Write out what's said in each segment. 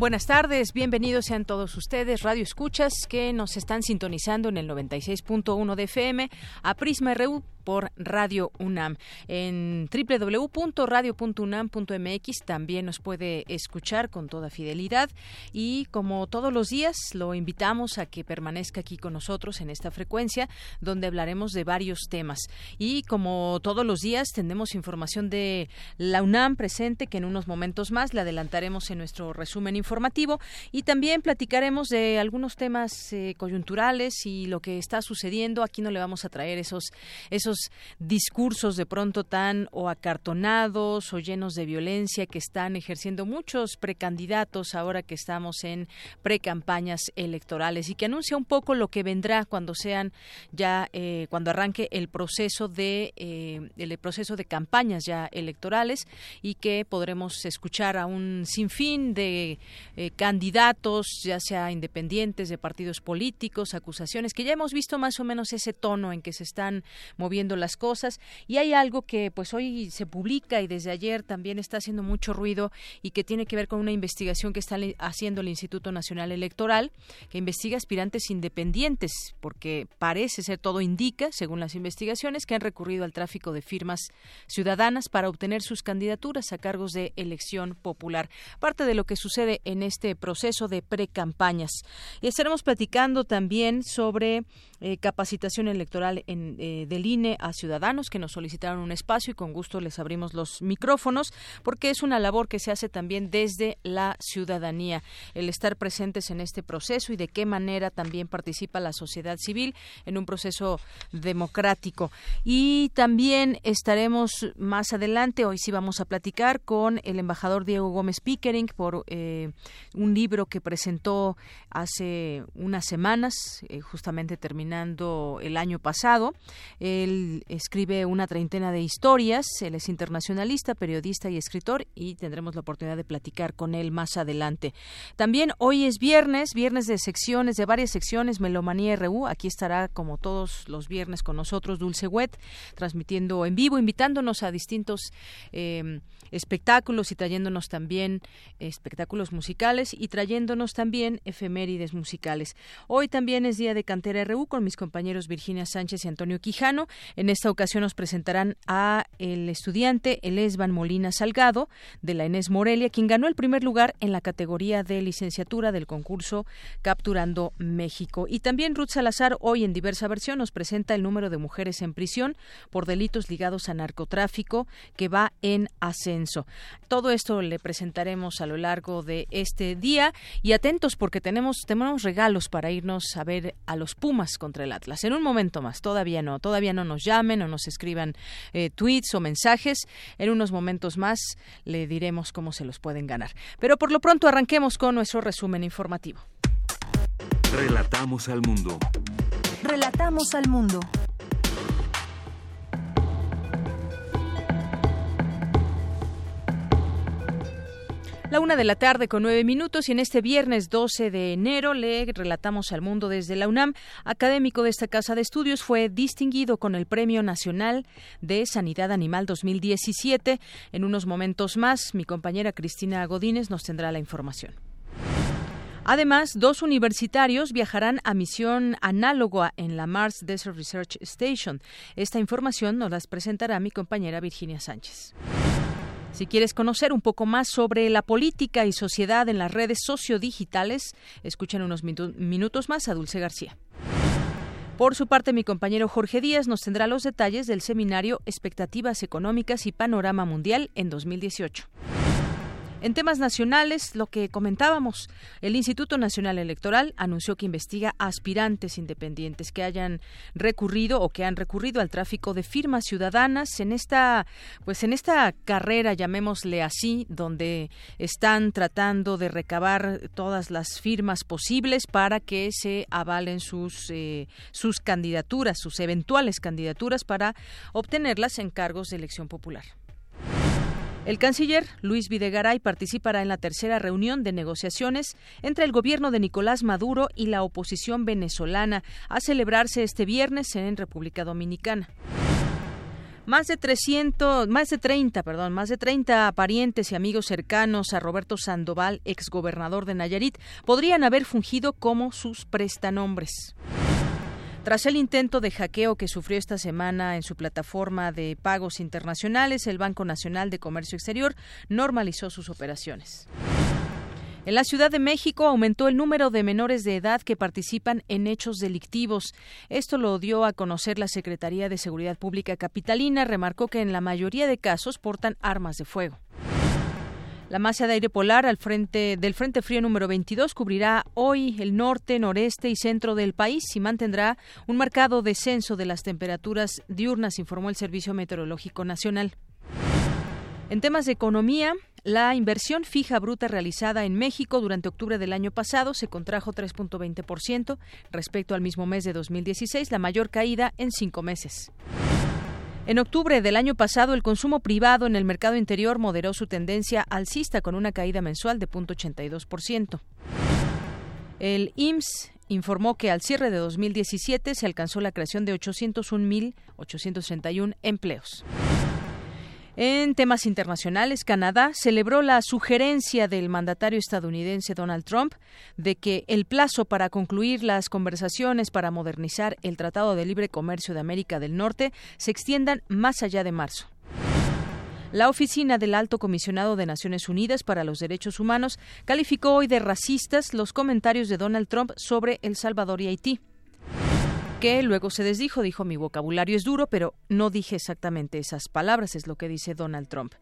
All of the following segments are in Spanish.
Buenas tardes, bienvenidos sean todos ustedes, Radio Escuchas, que nos están sintonizando en el 96.1 de FM a Prisma RU por Radio UNAM. En www.radio.unam.mx también nos puede escuchar con toda fidelidad y como todos los días lo invitamos a que permanezca aquí con nosotros en esta frecuencia donde hablaremos de varios temas. Y como todos los días tenemos información de la UNAM presente que en unos momentos más le adelantaremos en nuestro resumen informativo y también platicaremos de algunos temas eh, coyunturales y lo que está sucediendo. Aquí no le vamos a traer esos esos discursos de pronto tan o acartonados o llenos de violencia que están ejerciendo muchos precandidatos ahora que estamos en precampañas electorales y que anuncia un poco lo que vendrá cuando sean ya eh, cuando arranque el proceso de eh, el proceso de campañas ya electorales y que podremos escuchar a un sinfín de eh, candidatos ya sea independientes de partidos políticos acusaciones que ya hemos visto más o menos ese tono en que se están moviendo las cosas. Y hay algo que pues hoy se publica y desde ayer también está haciendo mucho ruido y que tiene que ver con una investigación que está haciendo el Instituto Nacional Electoral que investiga aspirantes independientes porque parece ser todo indica según las investigaciones que han recurrido al tráfico de firmas ciudadanas para obtener sus candidaturas a cargos de elección popular. Parte de lo que sucede en este proceso de precampañas y estaremos platicando también sobre eh, capacitación electoral en, eh, del INE a ciudadanos que nos solicitaron un espacio y con gusto les abrimos los micrófonos porque es una labor que se hace también desde la ciudadanía, el estar presentes en este proceso y de qué manera también participa la sociedad civil en un proceso democrático. Y también estaremos más adelante, hoy sí vamos a platicar con el embajador Diego Gómez Pickering por eh, un libro que presentó hace unas semanas, justamente terminó el año pasado. Él escribe una treintena de historias, él es internacionalista, periodista y escritor y tendremos la oportunidad de platicar con él más adelante. También hoy es viernes, viernes de secciones, de varias secciones, Melomanía RU, aquí estará como todos los viernes con nosotros Dulce Wet, transmitiendo en vivo, invitándonos a distintos eh, espectáculos y trayéndonos también espectáculos musicales y trayéndonos también efemérides musicales. Hoy también es día de Cantera RU con mis compañeros Virginia Sánchez y Antonio Quijano. En esta ocasión nos presentarán a el estudiante Elesban Molina Salgado de la Enes Morelia, quien ganó el primer lugar en la categoría de licenciatura del concurso Capturando México. Y también Ruth Salazar hoy en diversa versión nos presenta el número de mujeres en prisión por delitos ligados a narcotráfico que va en ascenso. Todo esto le presentaremos a lo largo de este día y atentos porque tenemos, tenemos regalos para irnos a ver a los Pumas contra el Atlas. En un momento más, todavía no, todavía no nos llamen o nos escriban eh, tweets o mensajes. En unos momentos más le diremos cómo se los pueden ganar. Pero por lo pronto arranquemos con nuestro resumen informativo. Relatamos al mundo. Relatamos al mundo. La una de la tarde con nueve minutos y en este viernes 12 de enero le relatamos al mundo desde la UNAM. Académico de esta casa de estudios fue distinguido con el Premio Nacional de Sanidad Animal 2017. En unos momentos más, mi compañera Cristina Godínez nos tendrá la información. Además, dos universitarios viajarán a misión análoga en la Mars Desert Research Station. Esta información nos la presentará mi compañera Virginia Sánchez. Si quieres conocer un poco más sobre la política y sociedad en las redes sociodigitales, escuchen unos minutos más a Dulce García. Por su parte, mi compañero Jorge Díaz nos tendrá los detalles del seminario Expectativas Económicas y Panorama Mundial en 2018. En temas nacionales, lo que comentábamos, el Instituto Nacional Electoral anunció que investiga aspirantes independientes que hayan recurrido o que han recurrido al tráfico de firmas ciudadanas en esta, pues en esta carrera, llamémosle así, donde están tratando de recabar todas las firmas posibles para que se avalen sus eh, sus candidaturas, sus eventuales candidaturas para obtenerlas en cargos de elección popular. El canciller Luis Videgaray participará en la tercera reunión de negociaciones entre el gobierno de Nicolás Maduro y la oposición venezolana a celebrarse este viernes en República Dominicana. Más de 300, más de 30, perdón, más de 30 parientes y amigos cercanos a Roberto Sandoval, exgobernador de Nayarit, podrían haber fungido como sus prestanombres. Tras el intento de hackeo que sufrió esta semana en su plataforma de pagos internacionales, el Banco Nacional de Comercio Exterior normalizó sus operaciones. En la Ciudad de México aumentó el número de menores de edad que participan en hechos delictivos. Esto lo dio a conocer la Secretaría de Seguridad Pública Capitalina. Remarcó que en la mayoría de casos portan armas de fuego. La masa de aire polar al frente del Frente Frío número 22 cubrirá hoy el norte, noreste y centro del país y mantendrá un marcado descenso de las temperaturas diurnas, informó el Servicio Meteorológico Nacional. En temas de economía, la inversión fija bruta realizada en México durante octubre del año pasado se contrajo 3.20% respecto al mismo mes de 2016, la mayor caída en cinco meses. En octubre del año pasado, el consumo privado en el mercado interior moderó su tendencia alcista con una caída mensual de 0.82%. El IMSS informó que al cierre de 2017 se alcanzó la creación de 801.831 empleos. En temas internacionales, Canadá celebró la sugerencia del mandatario estadounidense Donald Trump de que el plazo para concluir las conversaciones para modernizar el Tratado de Libre Comercio de América del Norte se extiendan más allá de marzo. La oficina del Alto Comisionado de Naciones Unidas para los Derechos Humanos calificó hoy de racistas los comentarios de Donald Trump sobre El Salvador y Haití que luego se desdijo, dijo mi vocabulario es duro, pero no dije exactamente esas palabras, es lo que dice Donald Trump.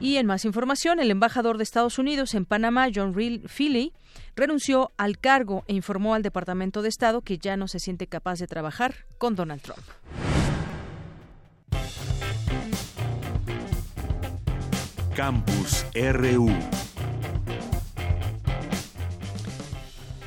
Y en más información, el embajador de Estados Unidos en Panamá, John Philly, renunció al cargo e informó al Departamento de Estado que ya no se siente capaz de trabajar con Donald Trump. Campus RU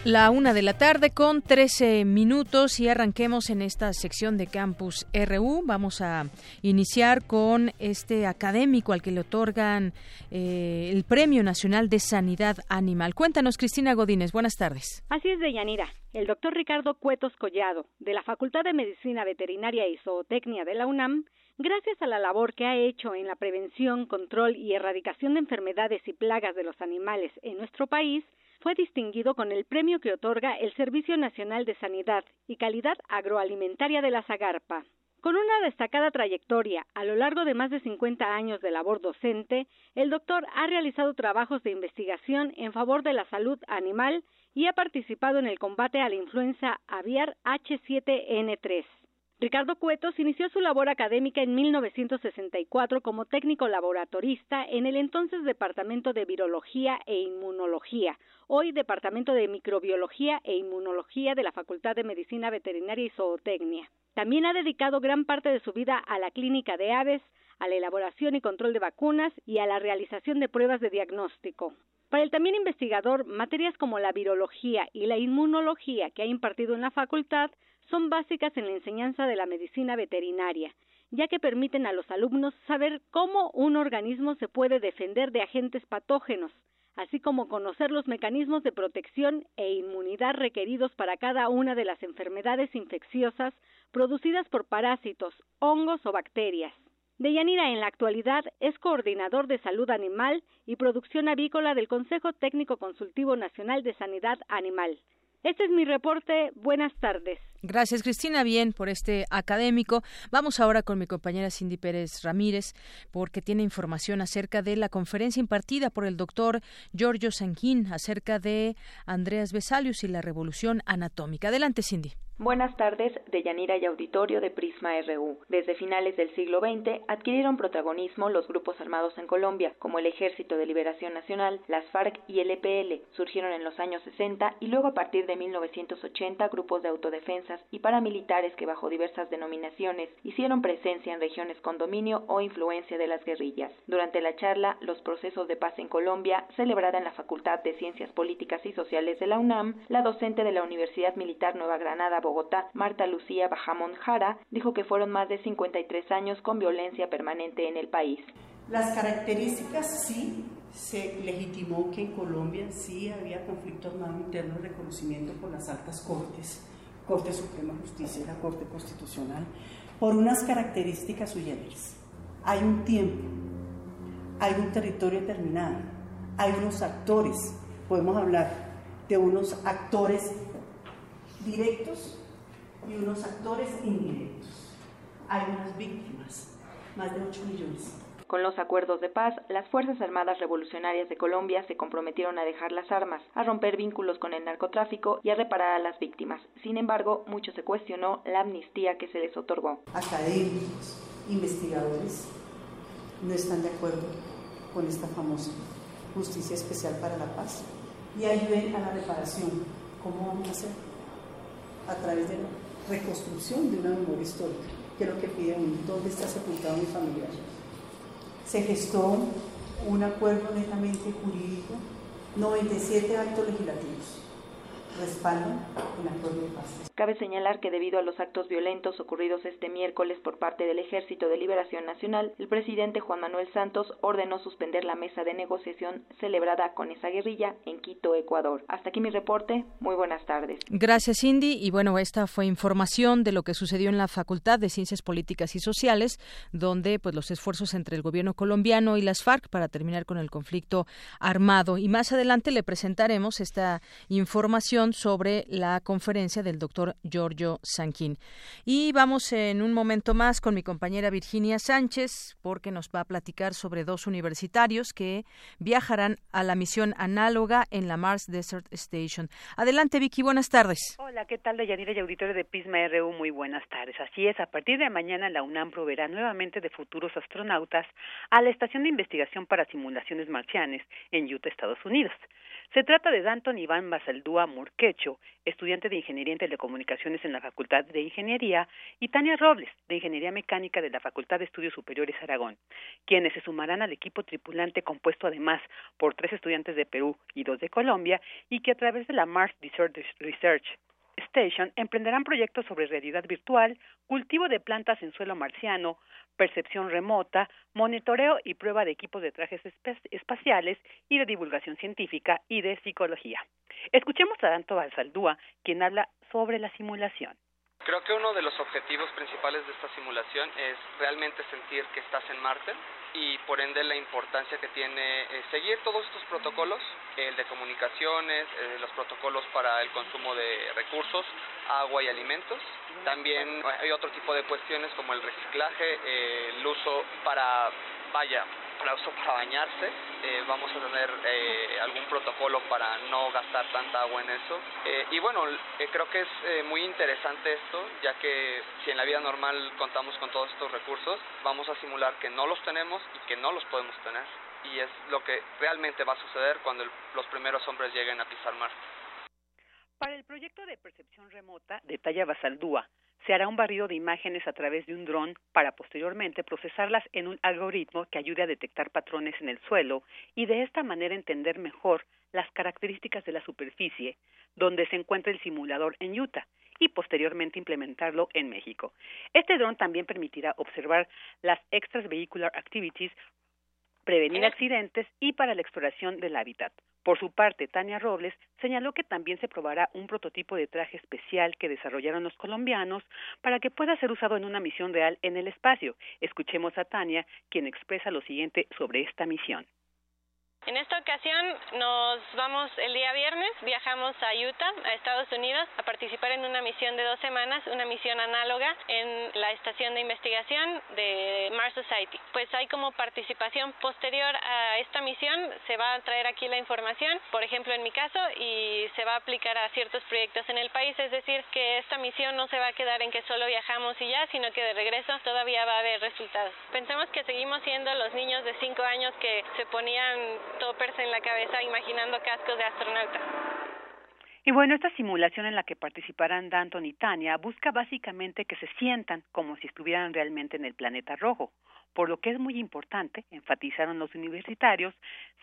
La una de la tarde con 13 minutos y arranquemos en esta sección de Campus RU. Vamos a iniciar con este académico al que le otorgan eh, el Premio Nacional de Sanidad Animal. Cuéntanos, Cristina Godínez. Buenas tardes. Así es, Deyanira. El doctor Ricardo Cuetos Collado, de la Facultad de Medicina Veterinaria y Zootecnia de la UNAM, gracias a la labor que ha hecho en la prevención, control y erradicación de enfermedades y plagas de los animales en nuestro país, fue distinguido con el premio que otorga el Servicio Nacional de Sanidad y Calidad Agroalimentaria de la Zagarpa. Con una destacada trayectoria a lo largo de más de 50 años de labor docente, el doctor ha realizado trabajos de investigación en favor de la salud animal y ha participado en el combate a la influenza aviar H7N3. Ricardo Cuetos inició su labor académica en 1964 como técnico laboratorista en el entonces Departamento de Virología e Inmunología, hoy Departamento de Microbiología e Inmunología de la Facultad de Medicina Veterinaria y Zootecnia. También ha dedicado gran parte de su vida a la clínica de aves, a la elaboración y control de vacunas y a la realización de pruebas de diagnóstico. Para el también investigador, materias como la virología y la inmunología que ha impartido en la facultad son básicas en la enseñanza de la medicina veterinaria, ya que permiten a los alumnos saber cómo un organismo se puede defender de agentes patógenos, así como conocer los mecanismos de protección e inmunidad requeridos para cada una de las enfermedades infecciosas producidas por parásitos, hongos o bacterias. Deyanira en la actualidad es coordinador de salud animal y producción avícola del Consejo Técnico Consultivo Nacional de Sanidad Animal. Este es mi reporte. Buenas tardes. Gracias, Cristina. Bien, por este académico. Vamos ahora con mi compañera Cindy Pérez Ramírez, porque tiene información acerca de la conferencia impartida por el doctor Giorgio Sanquín acerca de Andreas Vesalius y la revolución anatómica. Adelante, Cindy. Buenas tardes, de Yanira y Auditorio de Prisma RU. Desde finales del siglo XX adquirieron protagonismo los grupos armados en Colombia, como el Ejército de Liberación Nacional, las FARC y el EPL. Surgieron en los años 60 y luego a partir de 1980 grupos de autodefensas y paramilitares que bajo diversas denominaciones hicieron presencia en regiones con dominio o influencia de las guerrillas. Durante la charla Los procesos de paz en Colombia, celebrada en la Facultad de Ciencias Políticas y Sociales de la UNAM, la docente de la Universidad Militar Nueva Granada, Bogotá, Marta Lucía Bajamón Jara, dijo que fueron más de 53 años con violencia permanente en el país. Las características sí se legitimó que en Colombia sí había conflictos más internos de reconocimiento por las altas cortes, Corte Suprema de Justicia y la Corte Constitucional, por unas características suyas. Hay un tiempo, hay un territorio determinado, hay unos actores, podemos hablar de unos actores directos y unos actores indirectos. Hay unas víctimas, más de 8 millones. Con los acuerdos de paz, las Fuerzas Armadas Revolucionarias de Colombia se comprometieron a dejar las armas, a romper vínculos con el narcotráfico y a reparar a las víctimas. Sin embargo, mucho se cuestionó la amnistía que se les otorgó. Académicos, investigadores, no están de acuerdo con esta famosa justicia especial para la paz y ayuden a la reparación. ¿Cómo vamos a hacer? A través de la reconstrucción de una memoria histórica, que es lo que pide uno. ¿Dónde está sepultado mi familiar? Se gestó un acuerdo netamente jurídico, 97 actos legislativos acuerdo de paz. Cabe señalar que debido a los actos violentos ocurridos este miércoles por parte del Ejército de Liberación Nacional, el presidente Juan Manuel Santos ordenó suspender la mesa de negociación celebrada con esa guerrilla en Quito, Ecuador. Hasta aquí mi reporte. Muy buenas tardes. Gracias, Cindy. Y bueno, esta fue información de lo que sucedió en la Facultad de Ciencias Políticas y Sociales, donde pues los esfuerzos entre el gobierno colombiano y las FARC para terminar con el conflicto armado. Y más adelante le presentaremos esta información sobre la conferencia del doctor Giorgio Sanquín. Y vamos en un momento más con mi compañera Virginia Sánchez, porque nos va a platicar sobre dos universitarios que viajarán a la misión análoga en la Mars Desert Station. Adelante, Vicky, buenas tardes. Hola, ¿qué tal, Deyanira y auditorio de Pisma RU? Muy buenas tardes. Así es, a partir de mañana la UNAM proveerá nuevamente de futuros astronautas a la Estación de Investigación para Simulaciones Marcianes en Utah, Estados Unidos. Se trata de Danton Iván Basaldúa Murquecho, estudiante de Ingeniería en Telecomunicaciones en la Facultad de Ingeniería, y Tania Robles, de Ingeniería Mecánica de la Facultad de Estudios Superiores Aragón, quienes se sumarán al equipo tripulante compuesto además por tres estudiantes de Perú y dos de Colombia, y que a través de la Mars Research Station emprenderán proyectos sobre realidad virtual, cultivo de plantas en suelo marciano, percepción remota, monitoreo y prueba de equipos de trajes espaciales y de divulgación científica y de psicología. Escuchemos a Danto Balsaldúa, quien habla sobre la simulación. Creo que uno de los objetivos principales de esta simulación es realmente sentir que estás en Marte y por ende la importancia que tiene eh, seguir todos estos protocolos, el de comunicaciones, eh, los protocolos para el consumo de recursos, agua y alimentos. También hay otro tipo de cuestiones como el reciclaje, eh, el uso para, vaya, el uso para bañarse. vamos a tener algún protocolo para no gastar tanta agua en eso. y bueno, creo que es muy interesante esto, ya que si en la vida normal contamos con todos estos recursos, vamos a simular que no los tenemos y que no los podemos tener. Y es lo que realmente va a suceder cuando los primeros hombres lleguen a pisar Marte. Para el proyecto de percepción remota, detalla Basaldúa, se hará un barrido de imágenes a través de un dron para posteriormente procesarlas en un algoritmo que ayude a detectar patrones en el suelo y de esta manera entender mejor las características de la superficie donde se encuentra el simulador en Utah y posteriormente implementarlo en México. Este dron también permitirá observar las extras vehicular activities, prevenir accidentes y para la exploración del hábitat. Por su parte, Tania Robles señaló que también se probará un prototipo de traje especial que desarrollaron los colombianos para que pueda ser usado en una misión real en el espacio. Escuchemos a Tania, quien expresa lo siguiente sobre esta misión. En esta ocasión nos vamos el día viernes, viajamos a Utah, a Estados Unidos, a participar en una misión de dos semanas, una misión análoga en la estación de investigación de Mars Society. Pues hay como participación posterior a esta misión, se va a traer aquí la información, por ejemplo en mi caso, y se va a aplicar a ciertos proyectos en el país, es decir, que esta misión no se va a quedar en que solo viajamos y ya, sino que de regreso todavía va a haber resultados. Pensemos que seguimos siendo los niños de 5 años que se ponían toppers en la cabeza imaginando cascos de astronauta. Y bueno, esta simulación en la que participarán Danton y Tania busca básicamente que se sientan como si estuvieran realmente en el planeta rojo, por lo que es muy importante, enfatizaron los universitarios,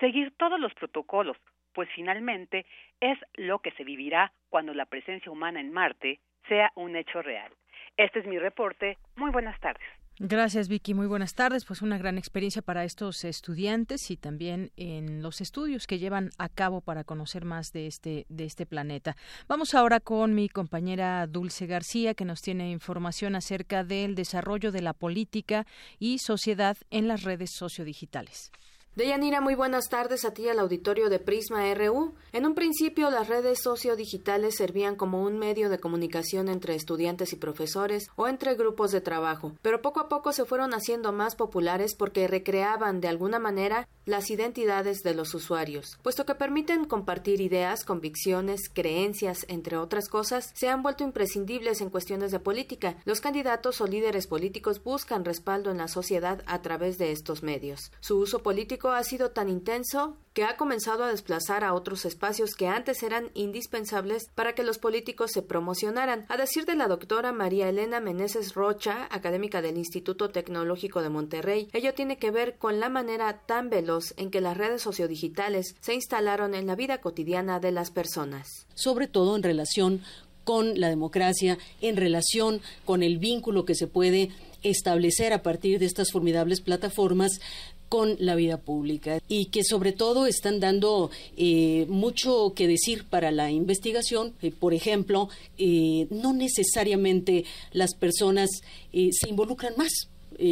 seguir todos los protocolos, pues finalmente es lo que se vivirá cuando la presencia humana en Marte sea un hecho real. Este es mi reporte. Muy buenas tardes. Gracias, Vicky. Muy buenas tardes. Pues una gran experiencia para estos estudiantes y también en los estudios que llevan a cabo para conocer más de este, de este planeta. Vamos ahora con mi compañera Dulce García, que nos tiene información acerca del desarrollo de la política y sociedad en las redes sociodigitales. Deyanira, muy buenas tardes a ti al auditorio de Prisma RU. En un principio, las redes sociodigitales servían como un medio de comunicación entre estudiantes y profesores o entre grupos de trabajo, pero poco a poco se fueron haciendo más populares porque recreaban de alguna manera las identidades de los usuarios. Puesto que permiten compartir ideas, convicciones, creencias, entre otras cosas, se han vuelto imprescindibles en cuestiones de política. Los candidatos o líderes políticos buscan respaldo en la sociedad a través de estos medios. Su uso político ha sido tan intenso que ha comenzado a desplazar a otros espacios que antes eran indispensables para que los políticos se promocionaran. A decir de la doctora María Elena Meneses Rocha, académica del Instituto Tecnológico de Monterrey, ello tiene que ver con la manera tan veloz en que las redes sociodigitales se instalaron en la vida cotidiana de las personas. Sobre todo en relación con la democracia, en relación con el vínculo que se puede establecer a partir de estas formidables plataformas con la vida pública y que sobre todo están dando eh, mucho que decir para la investigación. Eh, por ejemplo, eh, no necesariamente las personas se involucran más.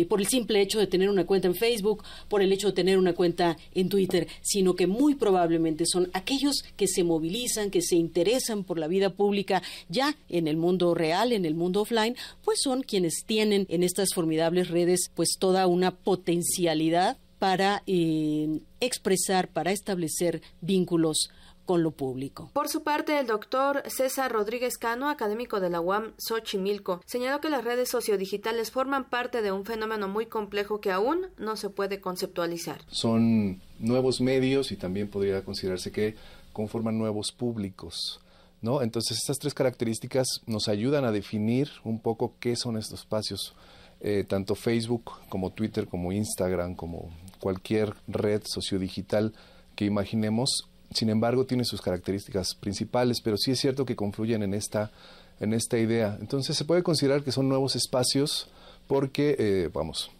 por el simple hecho de tener una cuenta en Facebook, por el hecho de tener una cuenta en Twitter, sino que muy probablemente son aquellos que se movilizan, que se interesan por la vida pública ya en el mundo real, en el mundo offline, pues son quienes tienen en estas formidables redes pues toda una potencialidad para eh, expresar, para establecer vínculos con lo público. Por su parte, el doctor César Rodríguez Cano, académico de la UAM Xochimilco, señaló que las redes sociodigitales forman parte de un fenómeno muy complejo que aún no se puede conceptualizar. Son nuevos medios y también podría considerarse que conforman nuevos públicos. ¿no? Entonces, estas tres características nos ayudan a definir un poco qué son estos espacios, eh, tanto Facebook como Twitter, como Instagram, como cualquier red sociodigital que imaginemos. Sin embargo, tiene sus características principales, pero sí es cierto que confluyen en esta, en esta idea. Entonces se puede considerar que son nuevos espacios porque, eh, vamos,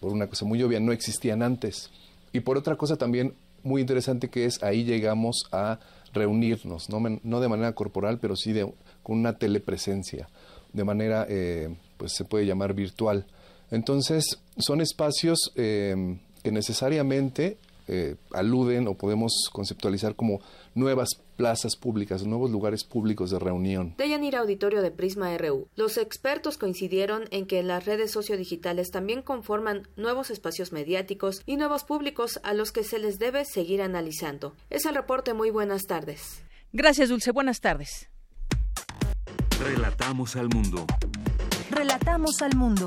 por una cosa muy obvia, no existían antes. Y por otra cosa también muy interesante que es, ahí llegamos a reunirnos, no, no de manera corporal, pero sí de, con una telepresencia, de manera, eh, pues se puede llamar virtual. Entonces, son espacios eh, que necesariamente eh, aluden o podemos conceptualizar como nuevas plazas públicas, nuevos lugares públicos de reunión. Deyanira Auditorio de Prisma RU. Los expertos coincidieron en que las redes sociodigitales también conforman nuevos espacios mediáticos y nuevos públicos a los que se les debe seguir analizando. Es el reporte. Muy buenas tardes. Gracias, Dulce. Buenas tardes. Relatamos al mundo. Relatamos al mundo.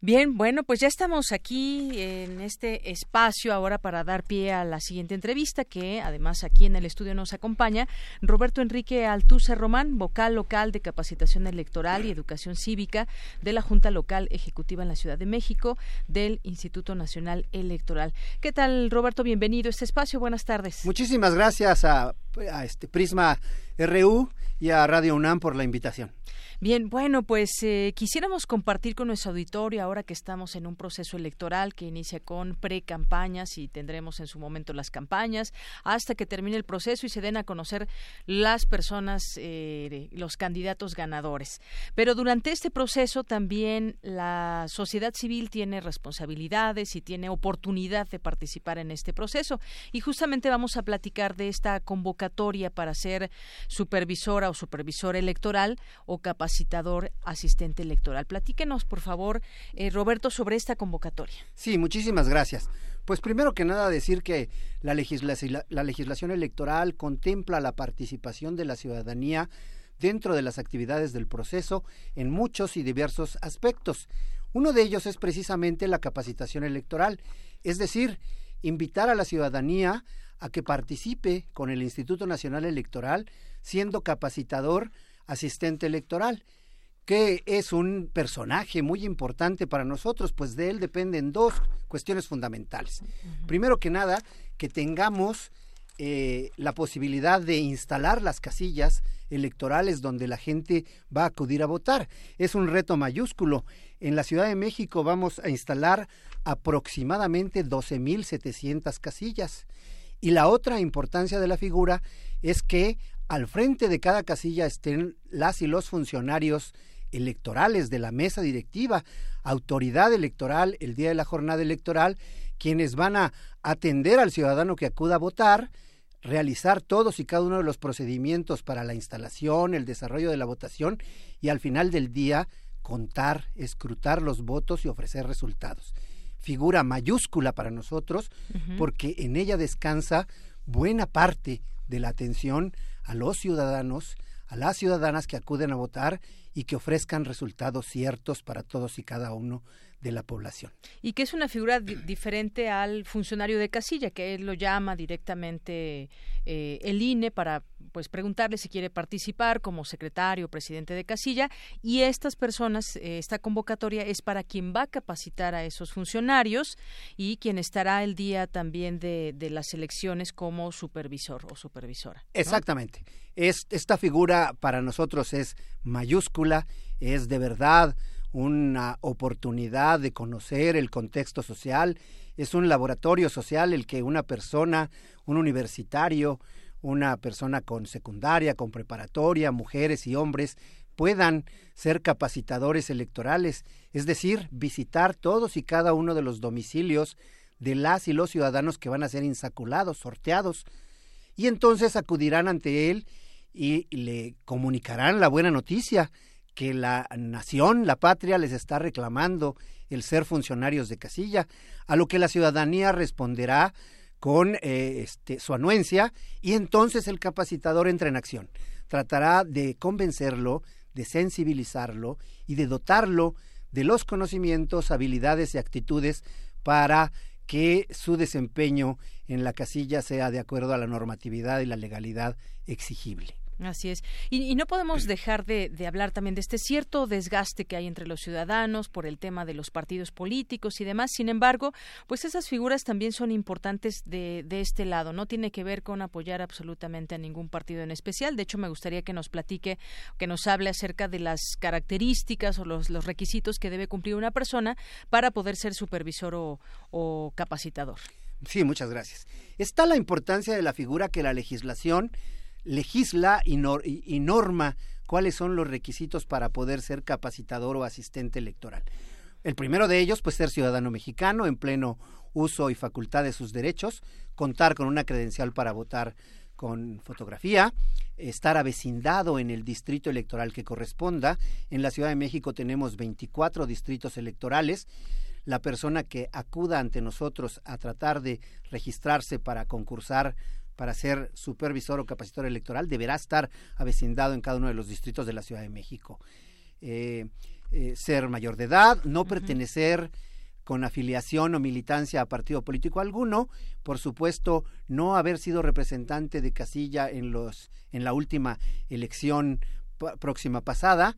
Bien, bueno, pues ya estamos aquí en este espacio ahora para dar pie a la siguiente entrevista, que además aquí en el estudio nos acompaña Roberto Enrique Altuce Román, vocal local de capacitación electoral y educación cívica de la Junta Local Ejecutiva en la Ciudad de México del Instituto Nacional Electoral. ¿Qué tal, Roberto? Bienvenido a este espacio. Buenas tardes. Muchísimas gracias a, a este Prisma RU y a Radio UNAM por la invitación. Bien, bueno, pues eh, quisiéramos compartir con nuestro auditorio ahora que estamos en un proceso electoral que inicia con pre-campañas y tendremos en su momento las campañas hasta que termine el proceso y se den a conocer las personas, eh, los candidatos ganadores. Pero durante este proceso también la sociedad civil tiene responsabilidades y tiene oportunidad de participar en este proceso. Y justamente vamos a platicar de esta convocatoria para ser supervisora o supervisor electoral o capacitador asistente electoral. Platíquenos, por favor, eh, Roberto, sobre esta convocatoria. Sí, muchísimas gracias. Pues primero que nada decir que la, la legislación electoral contempla la participación de la ciudadanía dentro de las actividades del proceso en muchos y diversos aspectos. Uno de ellos es precisamente la capacitación electoral, es decir, invitar a la ciudadanía a que participe con el Instituto Nacional Electoral siendo capacitador asistente electoral, que es un personaje muy importante para nosotros, pues de él dependen dos cuestiones fundamentales. Primero que nada, que tengamos eh, la posibilidad de instalar las casillas electorales donde la gente va a acudir a votar. Es un reto mayúsculo. En la Ciudad de México vamos a instalar aproximadamente 12.700 casillas. Y la otra importancia de la figura es que al frente de cada casilla estén las y los funcionarios electorales de la mesa directiva, autoridad electoral el día de la jornada electoral, quienes van a atender al ciudadano que acuda a votar, realizar todos y cada uno de los procedimientos para la instalación, el desarrollo de la votación y al final del día contar, escrutar los votos y ofrecer resultados. Figura mayúscula para nosotros porque en ella descansa buena parte de la atención a los ciudadanos, a las ciudadanas que acuden a votar y que ofrezcan resultados ciertos para todos y cada uno de la población. Y que es una figura diferente al funcionario de casilla, que él lo llama directamente eh, el INE para pues preguntarle si quiere participar como secretario o presidente de casilla y estas personas, eh, esta convocatoria es para quien va a capacitar a esos funcionarios y quien estará el día también de, las elecciones como supervisor o supervisora. Exactamente. Es, esta figura para nosotros es mayúscula, es de verdad una oportunidad de conocer el contexto social, es un laboratorio social el que una persona, un universitario, una persona con secundaria, con preparatoria, mujeres y hombres, puedan ser capacitadores electorales, es decir, visitar todos y cada uno de los domicilios de las y los ciudadanos que van a ser insaculados, sorteados, y entonces acudirán ante él y le comunicarán la buena noticia que la nación, la patria les está reclamando el ser funcionarios de casilla, a lo que la ciudadanía responderá con eh, este, su anuencia y entonces el capacitador entra en acción. Tratará de convencerlo, de sensibilizarlo y de dotarlo de los conocimientos, habilidades y actitudes para que su desempeño en la casilla sea de acuerdo a la normatividad y la legalidad exigible. Así es. Y, no podemos dejar de, hablar también de este cierto desgaste que hay entre los ciudadanos por el tema de los partidos políticos y demás. Sin embargo, pues esas figuras también son importantes de, este lado. No tiene que ver con apoyar absolutamente a ningún partido en especial. De hecho, me gustaría que nos platique, que nos hable acerca de las características o los, requisitos que debe cumplir una persona para poder ser supervisor o, o capacitador. Sí, muchas gracias. Está la importancia de la figura que la legislación legisla y, norma cuáles son los requisitos para poder ser capacitador o asistente electoral. El primero de ellos, pues ser ciudadano mexicano en pleno uso y facultad de sus derechos, contar con una credencial para votar con fotografía, estar avecindado en el distrito electoral que corresponda. En la Ciudad de México tenemos 24 distritos electorales. La persona que acuda ante nosotros a tratar de registrarse para concursar para ser supervisor o capacitor electoral deberá estar avecindado en cada uno de los distritos de la Ciudad de México. Eh, eh, ser mayor de edad, no pertenecer con afiliación o militancia a partido político alguno, por supuesto, no haber sido representante de casilla en los en la última elección próxima pasada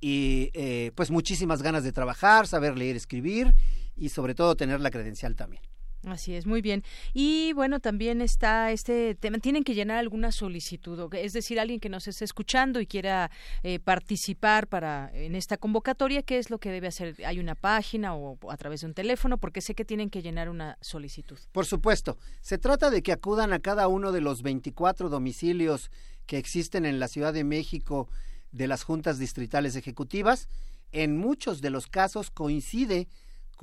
y eh, pues muchísimas ganas de trabajar, saber leer, escribir y sobre todo tener la credencial también. Así es, muy bien. Y bueno, también está este tema, tienen que llenar alguna solicitud, es decir, alguien que nos esté escuchando y quiera eh, participar para en esta convocatoria, ¿qué es lo que debe hacer? ¿Hay una página o a través de un teléfono? Porque sé que tienen que llenar una solicitud. Por supuesto, se trata de que acudan a cada uno de los 24 domicilios que existen en la Ciudad de México de las juntas distritales ejecutivas. En muchos de los casos coincide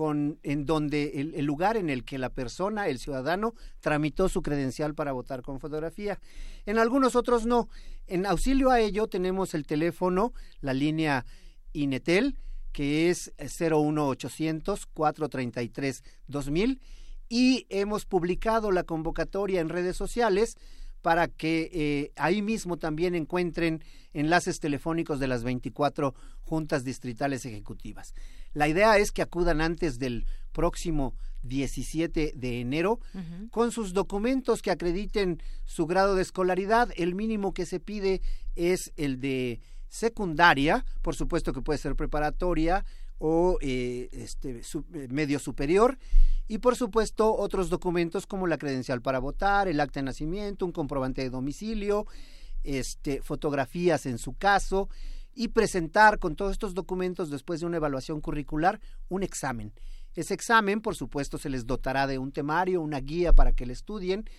en donde el, lugar en el que la persona, el ciudadano, tramitó su credencial para votar con fotografía. En algunos otros no. En auxilio a ello tenemos el teléfono, la línea Inetel, que es 01800 433 2000 y hemos publicado la convocatoria en redes sociales para que eh, ahí mismo también encuentren enlaces telefónicos de las 24 juntas distritales ejecutivas. La idea es que acudan antes del próximo 17 de enero con sus documentos que acrediten su grado de escolaridad. El mínimo que se pide es el de secundaria, por supuesto que puede ser preparatoria o eh, este, eh, medio superior y por supuesto otros documentos como la credencial para votar, el acta de nacimiento, un comprobante de domicilio, este, fotografías en su caso y presentar con todos estos documentos después de una evaluación curricular un examen. Ese examen, por supuesto, se les dotará de un temario, una guía para que le estudien.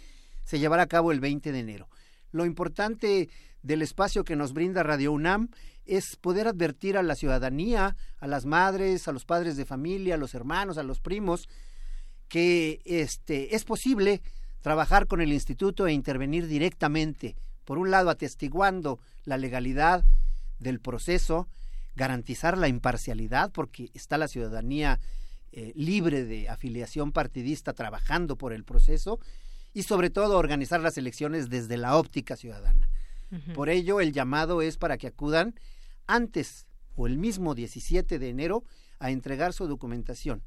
Se llevará a cabo el 20 de enero. Lo importante del espacio que nos brinda Radio UNAM es poder advertir a la ciudadanía, a las madres, a los padres de familia, a los hermanos, a los primos, que este, es posible trabajar con el instituto e intervenir directamente, por un lado atestiguando la legalidad del proceso, garantizar la imparcialidad, porque está la ciudadanía eh, libre de afiliación partidista trabajando por el proceso, y sobre todo organizar las elecciones desde la óptica ciudadana. Por ello, el llamado es para que acudan antes o el mismo 17 de enero a entregar su documentación.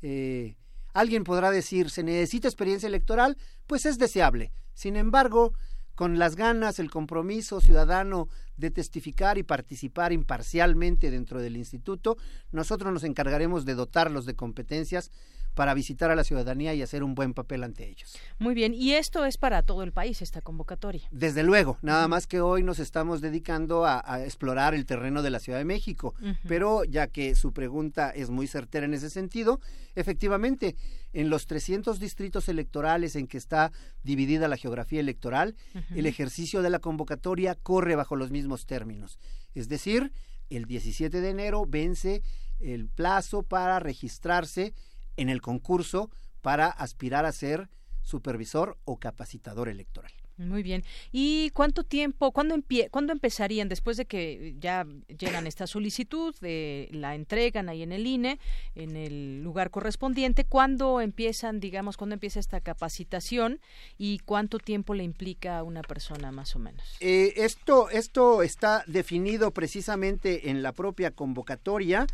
Eh, Alguien podrá decir, ¿se necesita experiencia electoral? Pues es deseable. Sin embargo, con las ganas, el compromiso ciudadano de testificar y participar imparcialmente dentro del instituto, nosotros nos encargaremos de dotarlos de competencias para visitar a la ciudadanía y hacer un buen papel ante ellos. Muy bien, y esto es para todo el país, esta convocatoria. Desde luego, nada más que hoy nos estamos dedicando a, explorar el terreno de la Ciudad de México, pero ya que su pregunta es muy certera en ese sentido, efectivamente, en los 300 distritos electorales en que está dividida la geografía electoral, el ejercicio de la convocatoria corre bajo los mismos términos. Es decir, el 17 de enero vence el plazo para registrarse en el concurso para aspirar a ser supervisor o capacitador electoral. Muy bien. ¿Y cuánto tiempo, cuándo, cuándo empezarían, después de que ya llegan esta solicitud, de, la entregan ahí en el INE, en el lugar correspondiente, cuándo empiezan, digamos, cuándo empieza esta capacitación y cuánto tiempo le implica a una persona más o menos? Eh, esto, esto está definido precisamente en la propia convocatoria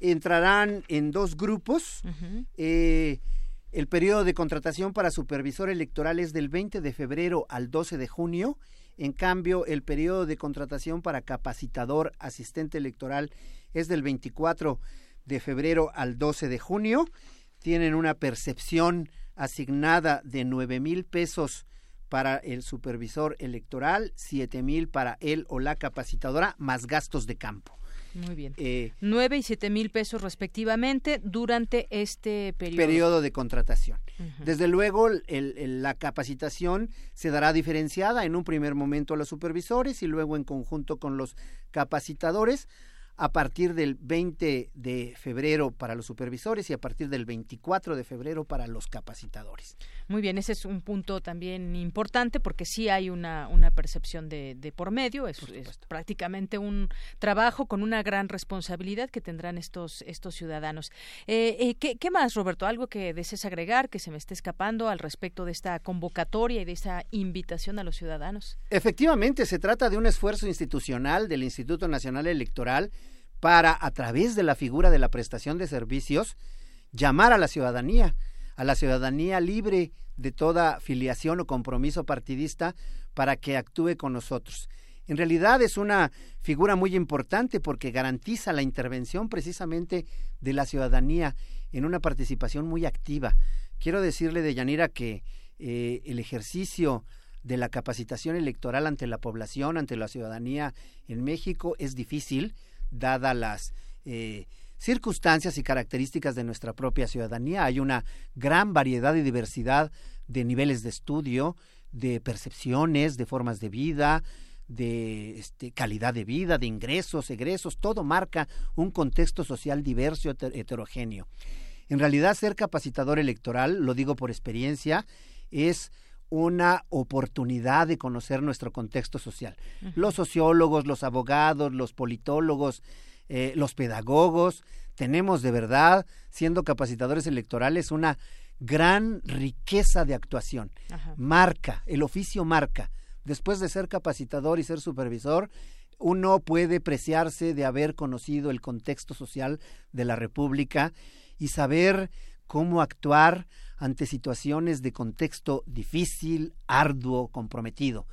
entrarán en dos grupos. Eh, el periodo de contratación para supervisor electoral es del 20 de febrero al 12 de junio. En cambio, el periodo de contratación para capacitador asistente electoral es del 24 de febrero al 12 de junio. Tienen una percepción asignada de nueve mil pesos para el supervisor electoral, siete mil para él o la capacitadora, más gastos de campo. Muy bien. Eh, Nueve y siete mil pesos respectivamente durante este periodo. Periodo de contratación. Desde luego, la capacitación se dará diferenciada en un primer momento a los supervisores y luego en conjunto con los capacitadores a partir del 20 de febrero para los supervisores y a partir del 24 de febrero para los capacitadores. Muy bien, ese es un punto también importante porque sí hay una, una percepción de, de por medio, es, prácticamente un trabajo con una gran responsabilidad que tendrán estos, estos ciudadanos. Eh, eh, ¿qué, ¿qué, más, Roberto? ¿Algo que desees agregar, que se me esté escapando al respecto de esta convocatoria y de esta invitación a los ciudadanos? Efectivamente, se trata de un esfuerzo institucional del Instituto Nacional Electoral para, a través de la figura de la prestación de servicios, llamar a la ciudadanía, a la ciudadanía libre de toda filiación o compromiso partidista para que actúe con nosotros. En realidad es una figura muy importante porque garantiza la intervención precisamente de la ciudadanía en una participación muy activa quiero decirle de Yanira que eh, el ejercicio de la capacitación electoral ante la población, ante la ciudadanía en México es difícil, dada las eh, circunstancias y características de nuestra propia ciudadanía. Hay una gran variedad y diversidad de niveles de estudio, de percepciones, de formas de vida, de este, calidad de vida, de ingresos, egresos, todo marca un contexto social diverso, heterogéneo. En realidad, ser capacitador electoral, lo digo por experiencia, es una oportunidad de conocer nuestro contexto social. Los sociólogos, los abogados, los politólogos, eh, los pedagogos, tenemos de verdad, siendo capacitadores electorales, una gran riqueza de actuación. Marca, el oficio marca. Después de ser capacitador y ser supervisor, uno puede preciarse de haber conocido el contexto social de la República y saber cómo actuar ante situaciones de contexto difícil, arduo, comprometido.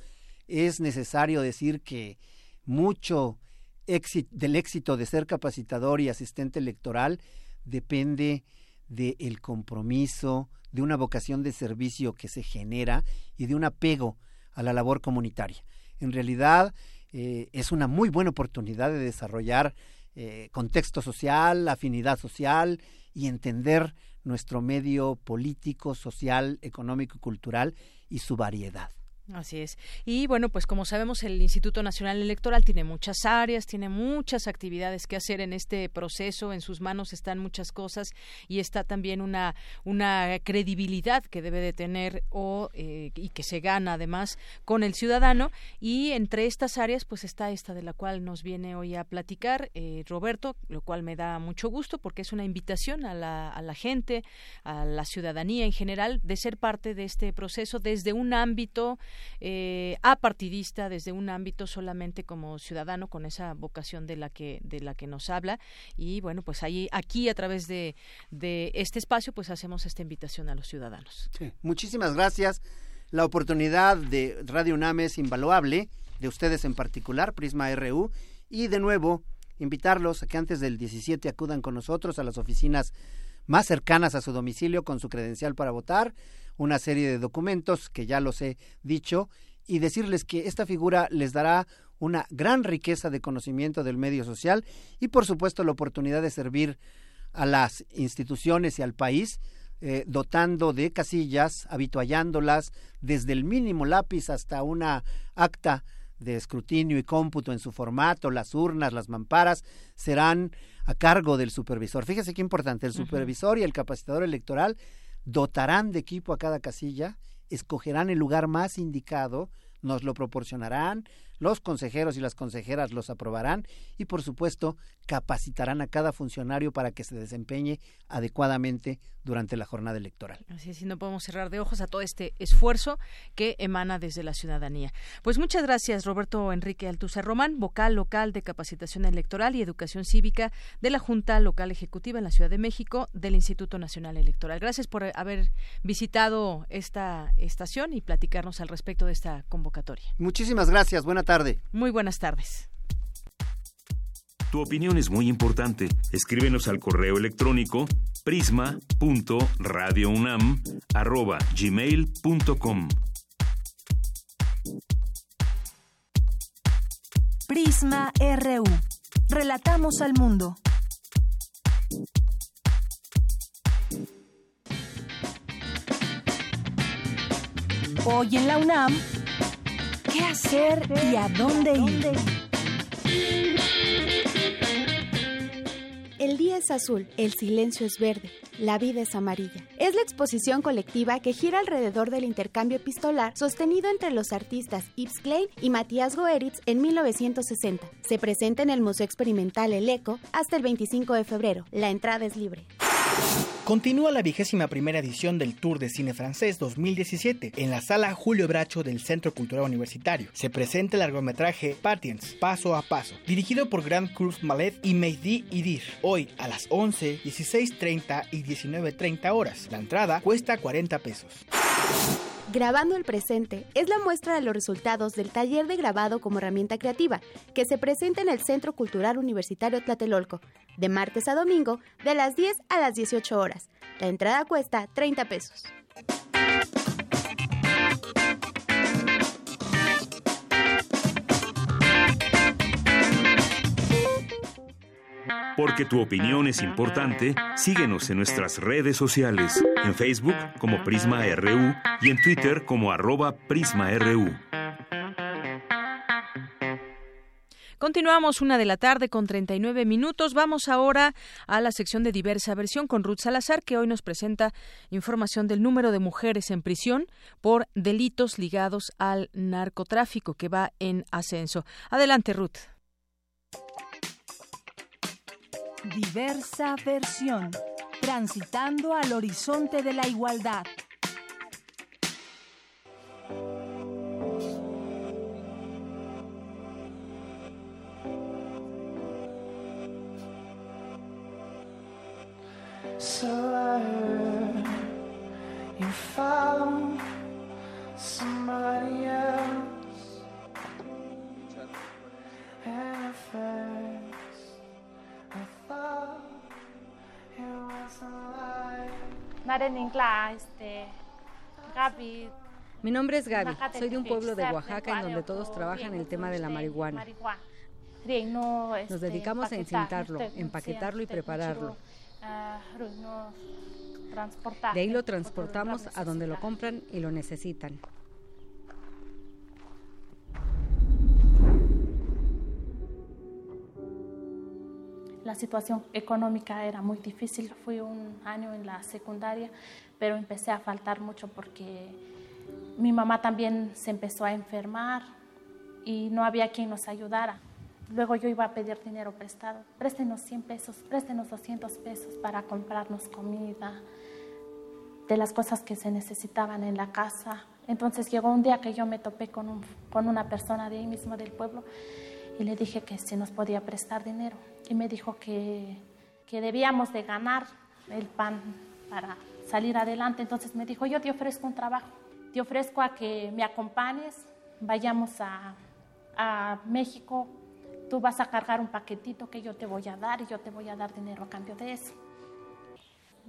Es necesario decir que mucho del éxito de ser capacitador y asistente electoral depende del compromiso, de una vocación de servicio que se genera y de un apego a la labor comunitaria. En realidad eh, es una muy buena oportunidad de desarrollar eh, contexto social, afinidad social y entender nuestro medio político, social, económico y cultural y su variedad. Así es. Y bueno, pues como sabemos, el Instituto Nacional Electoral tiene muchas áreas, tiene muchas actividades que hacer en este proceso, en sus manos están muchas cosas y está también una, una credibilidad que debe de tener o, eh, y que se gana además con el ciudadano. Y entre estas áreas, pues está esta de la cual nos viene hoy a platicar eh, Roberto, lo cual me da mucho gusto porque es una invitación a la, a la gente, a la ciudadanía en general, de ser parte de este proceso desde un ámbito eh, apartidista desde un ámbito solamente como ciudadano con esa vocación de la que de la que nos habla. Y bueno pues ahí aquí a través de, de este espacio pues hacemos esta invitación a los ciudadanos. Muchísimas gracias. La oportunidad de Radio UNAM es invaluable de ustedes en particular Prisma RU y de nuevo invitarlos a que antes del 17 acudan con nosotros a las oficinas más cercanas a su domicilio con su credencial para votar una serie de documentos que ya los he dicho y decirles que esta figura les dará una gran riqueza de conocimiento del medio social y por supuesto la oportunidad de servir a las instituciones y al país eh, dotando de casillas, habituallándolas desde el mínimo lápiz hasta una acta de escrutinio y cómputo en su formato, las urnas, las mamparas, serán a cargo del supervisor. Fíjese qué importante, el supervisor y el capacitador electoral dotarán de equipo a cada casilla, escogerán el lugar más indicado, nos lo proporcionarán, los consejeros y las consejeras los aprobarán y por supuesto capacitarán a cada funcionario para que se desempeñe adecuadamente durante la jornada electoral. Así es, y no podemos cerrar de ojos a todo este esfuerzo que emana desde la ciudadanía. Pues muchas gracias, Roberto Enrique Altuza Román, vocal local de capacitación electoral y educación cívica de la Junta Local Ejecutiva en la Ciudad de México del Instituto Nacional Electoral. Gracias por haber visitado esta estación y platicarnos al respecto de esta convocatoria. Muchísimas gracias. Buenas tardes. Muy buenas tardes. Tu opinión es muy importante. Escríbenos al correo electrónico prisma.radiounam@gmail.com. Prisma RU. Relatamos al mundo. Hoy en la UNAM, ¿qué hacer y a dónde ir? El día es azul, el silencio es verde, la vida es amarilla. Es la exposición colectiva que gira alrededor del intercambio epistolar sostenido entre los artistas Yves Klein y Matías Goeritz en 1960. Se presenta en el Museo Experimental El Eco hasta el 25 de febrero. La entrada es libre. Continúa la vigésima primera edición del Tour de Cine Francés 2017 en la sala Julio Bracho del Centro Cultural Universitario. Se presenta el largometraje Patience, Paso a Paso, dirigido por Grand Cruz Malet y Mehdi Idir. Hoy a las 11, 16.30 y 19.30 horas. La entrada cuesta 40 pesos. Grabando el presente es la muestra de los resultados del taller de grabado como herramienta creativa, que se presenta en el Centro Cultural Universitario Tlatelolco, de martes a domingo, de las 10 a las 18 horas. La entrada cuesta 30 pesos. Porque tu opinión es importante, síguenos en nuestras redes sociales, en Facebook como Prisma RU y en Twitter como arroba PrismaRU. Continuamos una de la tarde con 39 minutos. Vamos ahora a la sección de diversa versión con Ruth Salazar, que hoy nos presenta información del número de mujeres en prisión por delitos ligados al narcotráfico que va en ascenso. Adelante, Ruth. Diversa versión. Transitando al horizonte de la igualdad. Este, Gaby. Mi nombre es Gaby, soy de un pueblo de Oaxaca en donde todos trabajan el tema de la marihuana. Nos dedicamos a encintarlo, empaquetarlo y prepararlo. De ahí lo transportamos a donde lo compran y lo necesitan. La situación económica era muy difícil. Fui un año en la secundaria, pero empecé a faltar mucho porque mi mamá también se empezó a enfermar y no había quien nos ayudara. Luego yo iba a pedir dinero prestado. Préstenos 100 pesos, préstenos 200 pesos para comprarnos comida, de las cosas que se necesitaban en la casa. Entonces llegó un día que yo me topé con, un, con una persona de ahí mismo del pueblo y le dije que se nos podía prestar dinero. Y me dijo que, que debíamos de ganar el pan para salir adelante. Entonces me dijo, yo te ofrezco un trabajo, te ofrezco a que me acompañes, vayamos a, a México, tú vas a cargar un paquetito que yo te voy a dar y yo te voy a dar dinero a cambio de eso.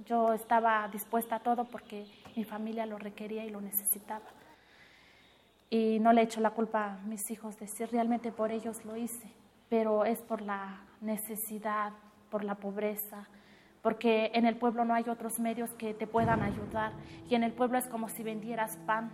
Yo estaba dispuesta a todo porque mi familia lo requería y lo necesitaba. Y no le echo la culpa a mis hijos de si realmente por ellos lo hice, pero es por la necesidad, por la pobreza, porque en el pueblo no hay otros medios que te puedan ayudar y en el pueblo es como si vendieras pan.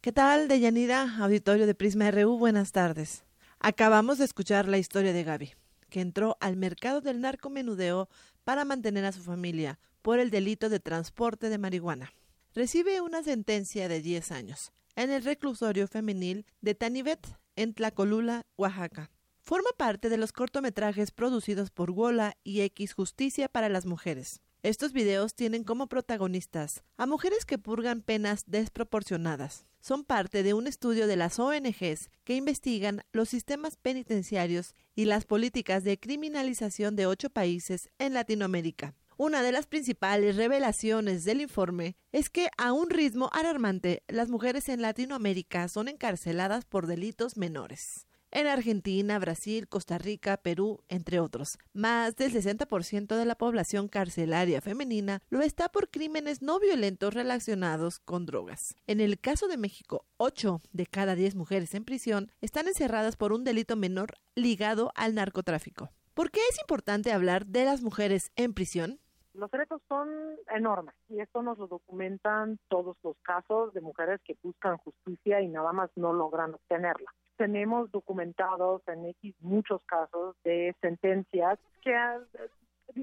¿Qué tal, Deyanira, auditorio de Prisma RU? Buenas tardes. Acabamos de escuchar la historia de Gaby, que entró al mercado del narcomenudeo para mantener a su familia por el delito de transporte de marihuana. Recibe una sentencia de 10 años en el reclusorio femenil de Tanivet, en Tlacolula, Oaxaca. Forma parte de los cortometrajes producidos por Wola y X Justicia para las Mujeres. Estos videos tienen como protagonistas a mujeres que purgan penas desproporcionadas. Son parte de un estudio de las ONGs que investigan los sistemas penitenciarios y las políticas de criminalización de ocho países en Latinoamérica. Una de las principales revelaciones del informe es que a un ritmo alarmante las mujeres en Latinoamérica son encarceladas por delitos menores en Argentina, Brasil, Costa Rica, Perú, entre otros. Más del 60% de la población carcelaria femenina lo está por crímenes no violentos relacionados con drogas. En el caso de México, 8 de cada 10 mujeres en prisión están encerradas por un delito menor ligado al narcotráfico. ¿Por qué es importante hablar de las mujeres en prisión? Los retos son enormes y esto nos lo documentan todos los casos de mujeres que buscan justicia y nada más no logran obtenerla. Tenemos documentados en X muchos casos de sentencias que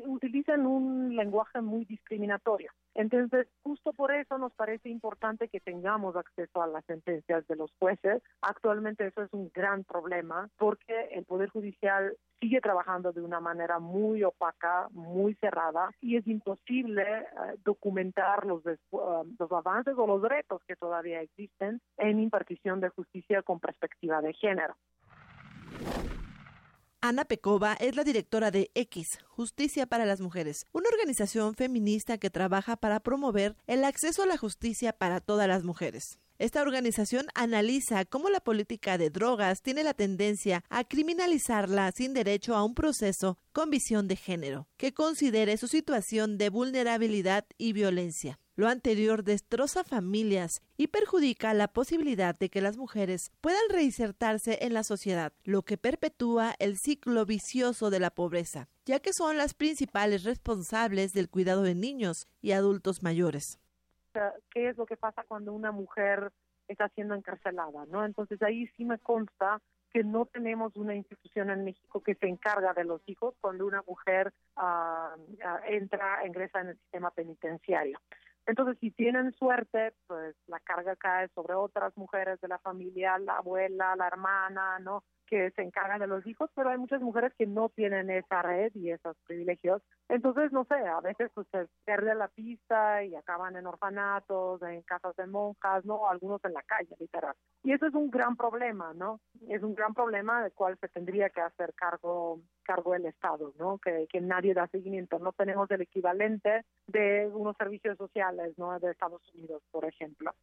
utilizan un lenguaje muy discriminatorio. Entonces, justo por eso nos parece importante que tengamos acceso a las sentencias de los jueces. Actualmente eso es un gran problema porque el Poder Judicial sigue trabajando de una manera muy opaca, muy cerrada y es imposible eh, documentar los, uh, los avances o los retos que todavía existen en impartición de justicia con perspectiva de género. Ana Pecova es la directora de X, Justicia para las Mujeres, una organización feminista que trabaja para promover el acceso a la justicia para todas las mujeres. Esta organización analiza cómo la política de drogas tiene la tendencia a criminalizarla sin derecho a un proceso con visión de género, que considere su situación de vulnerabilidad y violencia. Lo anterior destroza familias y perjudica la posibilidad de que las mujeres puedan reinsertarse en la sociedad, lo que perpetúa el ciclo vicioso de la pobreza, ya que son las principales responsables del cuidado de niños y adultos mayores. ¿Qué es lo que pasa cuando una mujer está siendo encarcelada? ¿no? Entonces ahí sí me consta que no tenemos una institución en México que se encarga de los hijos cuando una mujer ah, entra, ingresa en el sistema penitenciario. Entonces, si tienen suerte, pues la carga cae sobre otras mujeres de la familia, la abuela, la hermana, ¿no? Que se encargan de los hijos, pero hay muchas mujeres que no tienen esa red y esos privilegios. Entonces, no sé, a veces pues, se pierde la pista y acaban en orfanatos, en casas de monjas, ¿no? Algunos en la calle, literal. Y eso es un gran problema, ¿no? Es un gran problema del cual se tendría que hacer cargo cargo el Estado, ¿no? Que, que nadie da seguimiento. No tenemos el equivalente de unos servicios sociales, ¿no? De Estados Unidos, por ejemplo.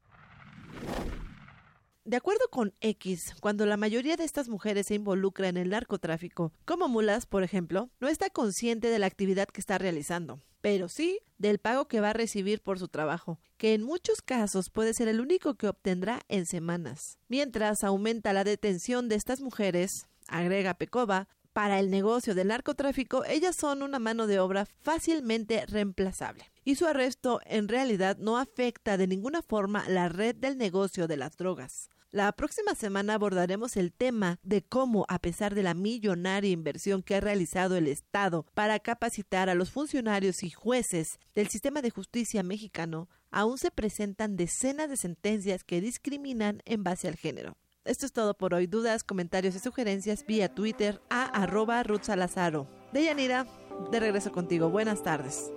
De acuerdo con X, cuando la mayoría de estas mujeres se involucra en el narcotráfico, como mulas, por ejemplo, no está consciente de la actividad que está realizando, pero sí del pago que va a recibir por su trabajo, que en muchos casos puede ser el único que obtendrá en semanas. Mientras aumenta la detención de estas mujeres, agrega Pecova, para el negocio del narcotráfico, ellas son una mano de obra fácilmente reemplazable. Y su arresto en realidad no afecta de ninguna forma la red del negocio de las drogas. La próxima semana abordaremos el tema de cómo, a pesar de la millonaria inversión que ha realizado el Estado para capacitar a los funcionarios y jueces del sistema de justicia mexicano, aún se presentan decenas de sentencias que discriminan en base al género. Esto es todo por hoy. Dudas, comentarios y sugerencias vía Twitter a arroba Ruth Salazaro. Deyanira, de regreso contigo. Buenas tardes.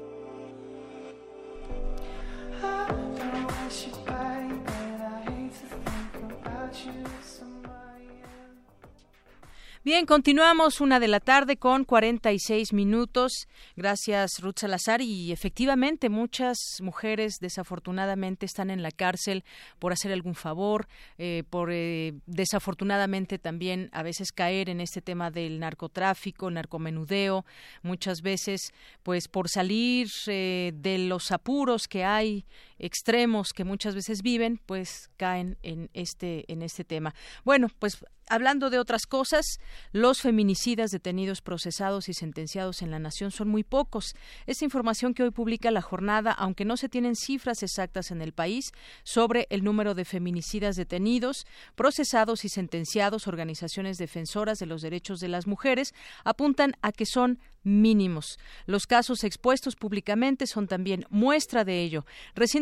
Bien, continuamos una de la tarde con 46 minutos. Gracias, Ruth Salazar. Y efectivamente, muchas mujeres desafortunadamente están en la cárcel por hacer algún favor, eh, por eh, desafortunadamente también a veces caer en este tema del narcotráfico, narcomenudeo. Muchas veces, pues por salir eh, de los apuros que hay extremos que muchas veces viven, pues caen en este en este tema. Bueno, pues hablando de otras cosas, los feminicidas detenidos, procesados y sentenciados en la nación son muy pocos. Esta información que hoy publica la jornada, aunque no se tienen cifras exactas en el país sobre el número de feminicidas detenidos, procesados y sentenciados, organizaciones defensoras de los derechos de las mujeres apuntan a que son mínimos. Los casos expuestos públicamente son también muestra de ello.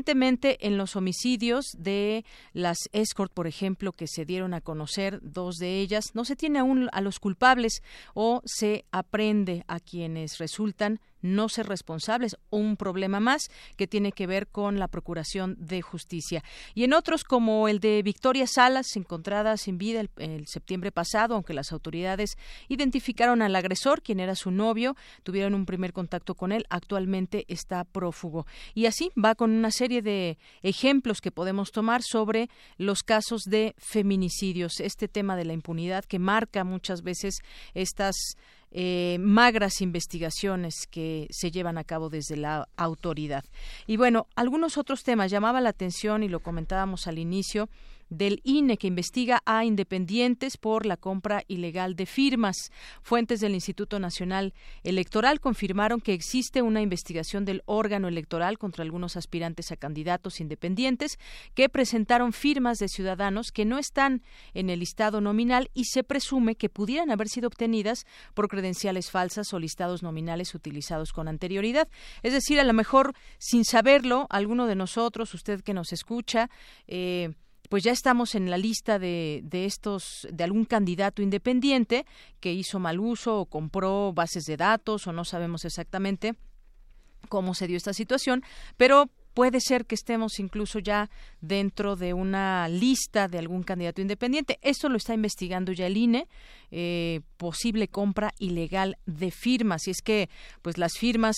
Recientemente, en los homicidios de las escort, por ejemplo, que se dieron a conocer, dos de ellas, no se tiene aún a los culpables o se aprende a quienes resultan no ser responsables, un problema más que tiene que ver con la Procuración de Justicia. Y en otros, como el de Victoria Salas, encontrada sin vida el, septiembre pasado, aunque las autoridades identificaron al agresor, quien era su novio, tuvieron un primer contacto con él, actualmente está prófugo. Y así va con una serie de ejemplos que podemos tomar sobre los casos de feminicidios, este tema de la impunidad que marca muchas veces estas eh, magras investigaciones que se llevan a cabo desde la autoridad. Y bueno, algunos otros temas llamaba la atención y lo comentábamos al inicio del INE que investiga a independientes por la compra ilegal de firmas. Fuentes del Instituto Nacional Electoral confirmaron que existe una investigación del órgano electoral contra algunos aspirantes a candidatos independientes que presentaron firmas de ciudadanos que no están en el listado nominal y se presume que pudieran haber sido obtenidas por credenciales falsas o listados nominales utilizados con anterioridad. Es decir, a lo mejor sin saberlo, alguno de nosotros, usted que nos escucha, eh, pues ya estamos en la lista de, de estos, de algún candidato independiente que hizo mal uso o compró bases de datos o no sabemos exactamente cómo se dio esta situación, pero puede ser que estemos incluso ya dentro de una lista de algún candidato independiente. Esto lo está investigando ya el INE, eh, posible compra ilegal de firmas. Y es que, pues, las firmas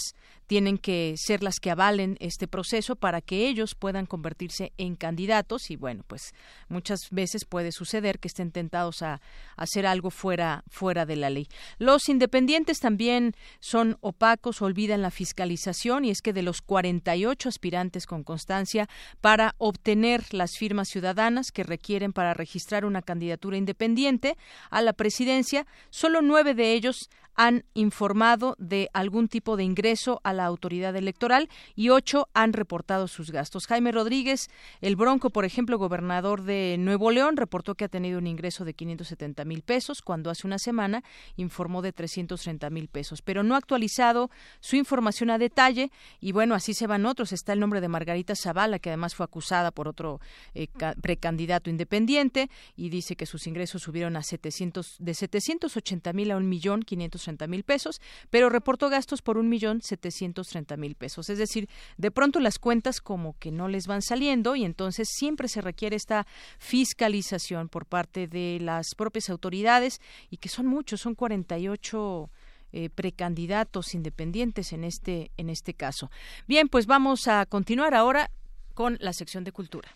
tienen que ser las que avalen este proceso para que ellos puedan convertirse en candidatos y bueno, pues muchas veces puede suceder que estén tentados a, hacer algo fuera fuera de la ley. Los independientes también son opacos, olvidan la fiscalización y es que de los 48 aspirantes con constancia para obtener las firmas ciudadanas que requieren para registrar una candidatura independiente a la presidencia, solo nueve de ellos han informado de algún tipo de ingreso a la autoridad electoral y ocho han reportado sus gastos. Jaime Rodríguez, el Bronco, por ejemplo, gobernador de Nuevo León, reportó que ha tenido un ingreso de 570 mil pesos cuando hace una semana informó de 330 mil pesos, pero no ha actualizado su información a detalle y bueno, así se van otros. Está el nombre de Margarita Zavala, que además fue acusada por otro eh, precandidato independiente y dice que sus ingresos subieron a 700, de 780 mil a un millón 530 mil pesos, pero reportó gastos por un millón 730 mil pesos. Es decir, de pronto las cuentas como que no les van saliendo y entonces siempre se requiere esta fiscalización por parte de las propias autoridades y que son muchos, son 48 eh, precandidatos independientes en este en este caso. Bien, pues vamos a continuar ahora con la sección de cultura.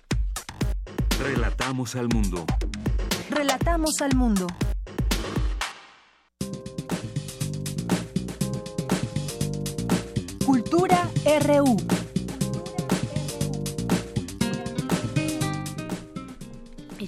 Relatamos al mundo. Relatamos al mundo. Cultura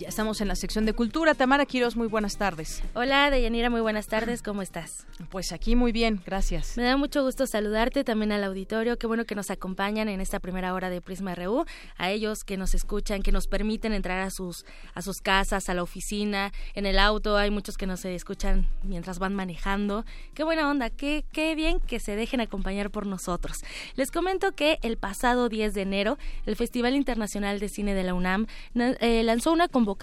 Estamos en la sección de cultura. Tamara Quiroz, muy buenas tardes. Hola, Deyanira, muy buenas tardes. ¿Cómo estás? Pues aquí muy bien, gracias. Me da mucho gusto saludarte también al auditorio. Qué bueno que nos acompañan en esta primera hora de Prisma RU. A ellos que nos escuchan, que nos permiten entrar a sus, a sus casas, a la oficina, en el auto. Hay muchos que nos escuchan mientras van manejando. Qué buena onda, qué, qué bien que se dejen acompañar por nosotros. Les comento que el pasado 10 de enero, el Festival Internacional de Cine de la UNAM eh, lanzó una convocatoria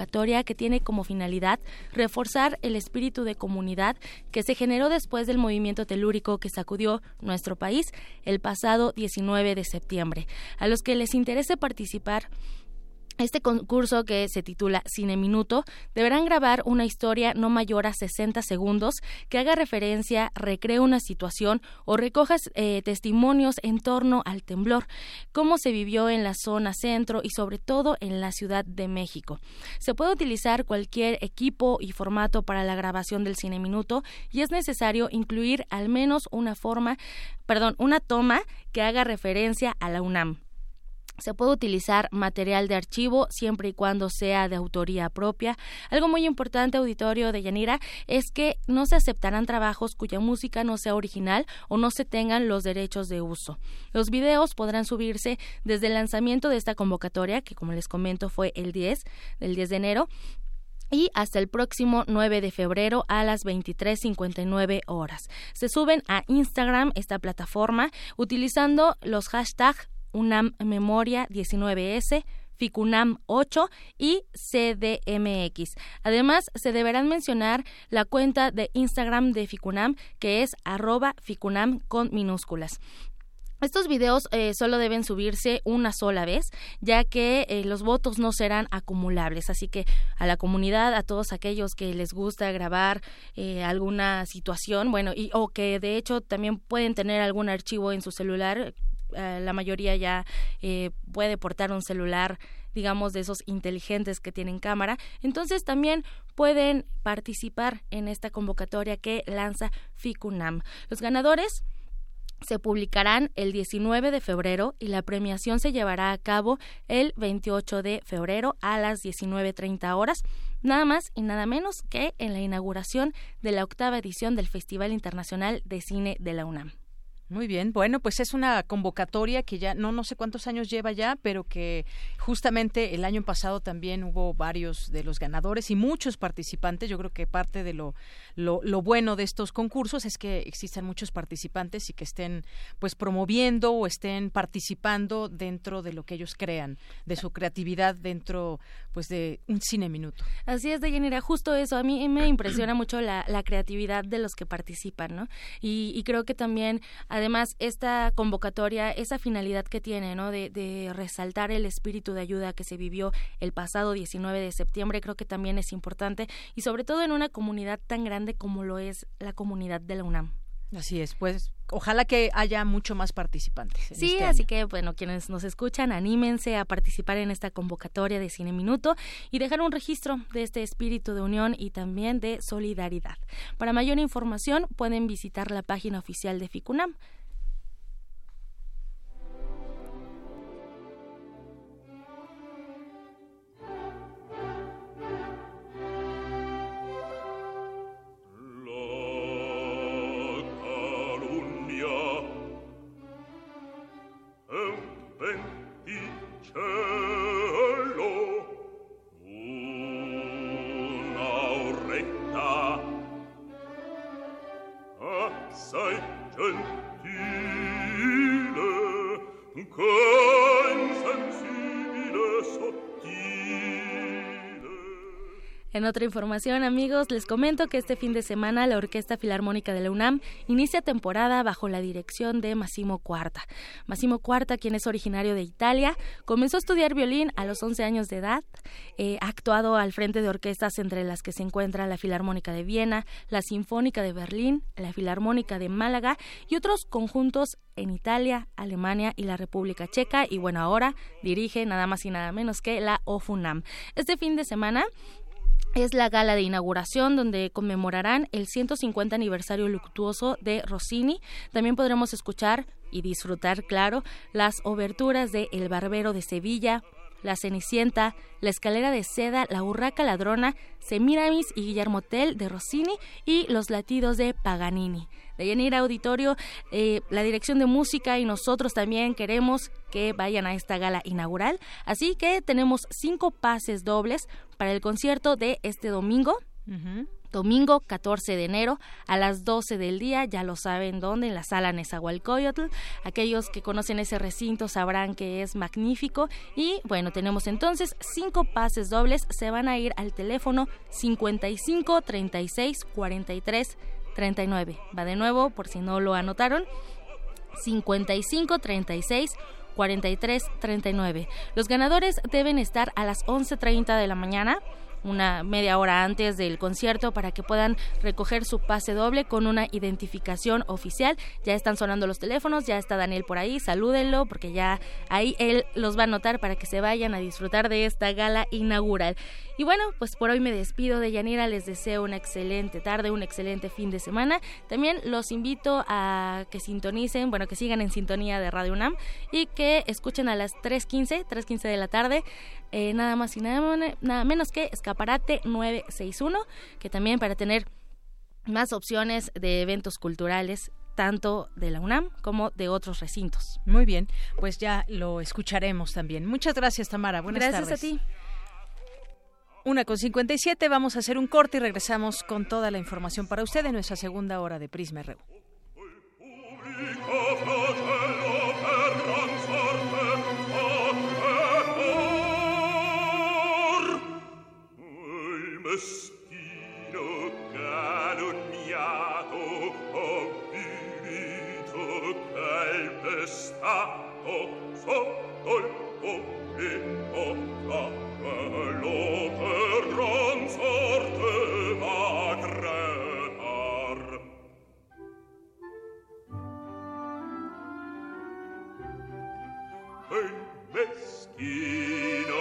que tiene como finalidad reforzar el espíritu de comunidad que se generó después del movimiento telúrico que sacudió nuestro país el pasado 19 de septiembre. A los que les interese participar este concurso que se titula Cine Minuto deberán grabar una historia no mayor a 60 segundos que haga referencia, recree una situación o recoja eh, testimonios en torno al temblor, cómo se vivió en la zona centro y sobre todo en la Ciudad de México. Se puede utilizar cualquier equipo y formato para la grabación del Cine Minuto y es necesario incluir al menos una forma, perdón, una toma que haga referencia a la UNAM. Se puede utilizar material de archivo siempre y cuando sea de autoría propia. Algo muy importante, auditorio de Yanira, es que no se aceptarán trabajos cuya música no sea original o no se tengan los derechos de uso. Los videos podrán subirse desde el lanzamiento de esta convocatoria, que como les comento fue el 10, el 10 de enero, y hasta el próximo 9 de febrero a las 23.59 horas. Se suben a Instagram, esta plataforma, utilizando los hashtags UNAM Memoria 19S, FICUNAM 8 y CDMX. Además, se deberán mencionar la cuenta de Instagram de FICUNAM, que es arroba FICUNAM con minúsculas. Estos videos eh, solo deben subirse una sola vez, ya que eh, los votos no serán acumulables. Así que a la comunidad, a todos aquellos que les gusta grabar eh, alguna situación, bueno, o que de hecho también pueden tener algún archivo en su celular, eh, la mayoría ya eh, puede portar un celular digamos de esos inteligentes que tienen cámara. Entonces también pueden participar en esta convocatoria que lanza FICUNAM. Los ganadores se publicarán el 19 de febrero y la premiación se llevará a cabo el 28 de febrero a las 19.30 horas, nada más y nada menos que en la inauguración de la octava edición del Festival Internacional de Cine de la UNAM. Muy bien, bueno, pues es una convocatoria que ya no no sé cuántos años lleva ya, pero que justamente el año pasado también hubo varios de los ganadores y muchos participantes. Yo creo que parte de lo, lo, lo bueno de estos concursos es que existan muchos participantes y que estén pues promoviendo o estén participando dentro de lo que ellos crean, de su creatividad dentro pues de un cine minuto. Así es, Deyanira, justo eso. A mí me impresiona mucho la, la creatividad de los que participan, ¿no? Y, y creo que también Además, esta convocatoria, esa finalidad que tiene, ¿no? De, de resaltar el espíritu de ayuda que se vivió el pasado 19 de septiembre, creo que también es importante y sobre todo en una comunidad tan grande como lo es la comunidad de la UNAM. Así es, pues ojalá que haya mucho más participantes. sí, este así que bueno, quienes nos escuchan, anímense a participar en esta convocatoria de Cine Minuto y dejar un registro de este espíritu de unión y también de solidaridad. Para mayor información pueden visitar la página oficial de FICUNAM Come En otra información, amigos, les comento que este fin de semana la Orquesta Filarmónica de la UNAM inicia temporada bajo la dirección de Massimo Cuarta. Massimo Cuarta, quien es originario de Italia, comenzó a estudiar violín a los 11 años de edad, eh, ha actuado al frente de orquestas entre las que se encuentra la Filarmónica de Viena, la Sinfónica de Berlín, la Filarmónica de Málaga y otros conjuntos en Italia, Alemania y la República Checa y bueno, ahora dirige nada más y nada menos que la OFUNAM. Este fin de semana es la gala de inauguración donde conmemorarán el 150 aniversario luctuoso de Rossini. También podremos escuchar y disfrutar, claro, las oberturas de El Barbero de Sevilla, La Cenicienta, La Escalera de Seda, La Urraca Ladrona, Semiramis y Guillermo Tell de Rossini y Los Latidos de Paganini de Yanira Auditorio, eh, la dirección de música y nosotros también queremos que vayan a esta gala inaugural. Así que tenemos cinco pases dobles para el concierto de este domingo. Domingo 14 de enero a las 12 del día, ya lo saben dónde, en la sala Nezahualcóyotl. Aquellos que conocen ese recinto sabrán que es magnífico. Y bueno, tenemos entonces cinco pases dobles. Se van a ir al teléfono 55 36 43 39. Va de nuevo, por si no lo anotaron. 55 36 43 39. Los ganadores deben estar a las 11:30 de la mañana una media hora antes del concierto para que puedan recoger su pase doble con una identificación oficial. Ya están sonando los teléfonos, ya está Daniel por ahí, salúdenlo porque ya ahí él los va a anotar para que se vayan a disfrutar de esta gala inaugural. Y bueno, pues por hoy me despido de Yanira, les deseo una excelente tarde, un excelente fin de semana. También los invito a que sintonicen, bueno, que sigan en sintonía de Radio UNAM y que escuchen a las 3.15, 3.15 de la tarde, eh, nada más y nada, nada menos que Escaparate 961, que también para tener más opciones de eventos culturales tanto de la UNAM como de otros recintos. Muy bien, pues ya lo escucharemos también. Muchas gracias, Tamara. Buenas tardes. Gracias a ti. Una con 57, vamos a hacer un corte y regresamos con toda la información para usted en nuestra segunda hora de Prisma RU. mestino calunniato avvilito calpestato sotto il popoli ottava lo perron sorte va crepar ben meschino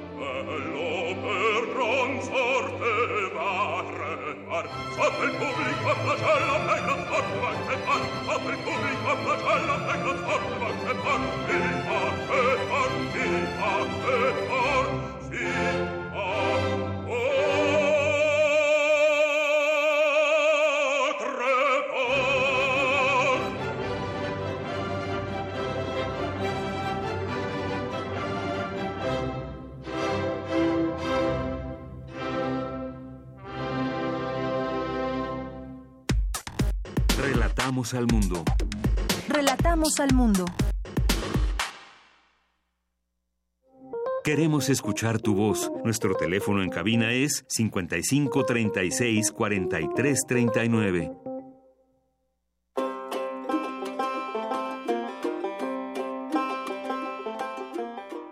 bello per gran sorte va remar sotto il pubblico flagella e la forma che fa sotto il pubblico flagella e la forma che fa e fa e fa e fa e fa sì Relatamos al mundo. Relatamos al mundo. Queremos escuchar tu voz. Nuestro teléfono en cabina es 55 36 43 39.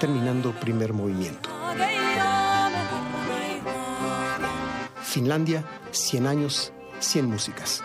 terminando primer movimiento. Finlandia 100 años, 100 músicas.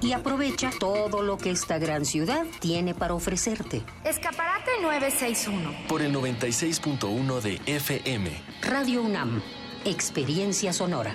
Y aprovecha todo lo que esta gran ciudad tiene para ofrecerte. Escaparate 961. Por el 96.1 de FM. Radio UNAM. Experiencia sonora.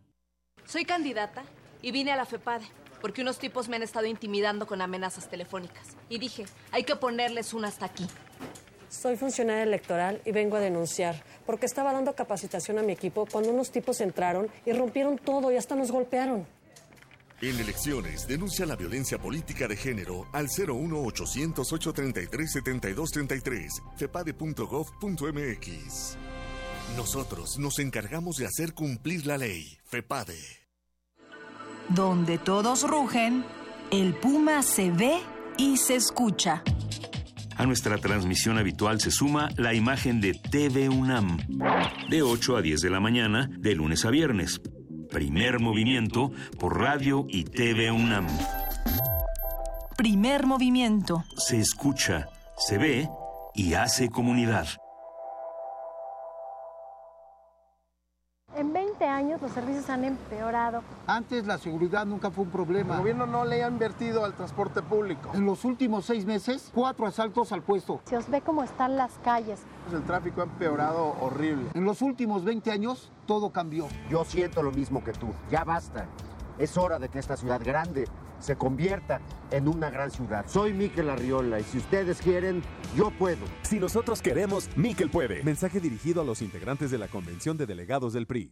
Soy candidata y vine a la FEPADE porque unos tipos me han estado intimidando con amenazas telefónicas. Y dije, hay que ponerles un hasta aquí. Soy funcionaria electoral y vengo a denunciar porque estaba dando capacitación a mi equipo cuando unos tipos entraron y rompieron todo y hasta nos golpearon. En elecciones, denuncia la violencia política de género al 01800-833-7233, fepade.gov.mx. Nosotros nos encargamos de hacer cumplir la ley. FEPADE. Donde todos rugen, el puma se ve y se escucha. A nuestra transmisión habitual se suma la imagen de TV UNAM, de 8 a 10 de la mañana, de lunes a viernes. Primer movimiento por radio y TV UNAM. Primer movimiento. Se escucha, se ve y hace comunidad. 20 años los servicios han empeorado. Antes la seguridad nunca fue un problema. El gobierno no le ha invertido al transporte público. En los últimos seis meses, cuatro asaltos al puesto. Se os ve cómo están las calles. El tráfico ha empeorado horrible. En los últimos 20 años, todo cambió. Yo siento lo mismo que tú. Ya basta. Es hora de que esta ciudad grande se convierta en una gran ciudad. Soy Miquel Arriola y si ustedes quieren, yo puedo. Si nosotros queremos, Miquel puede. Mensaje dirigido a los integrantes de la Convención de Delegados del PRI.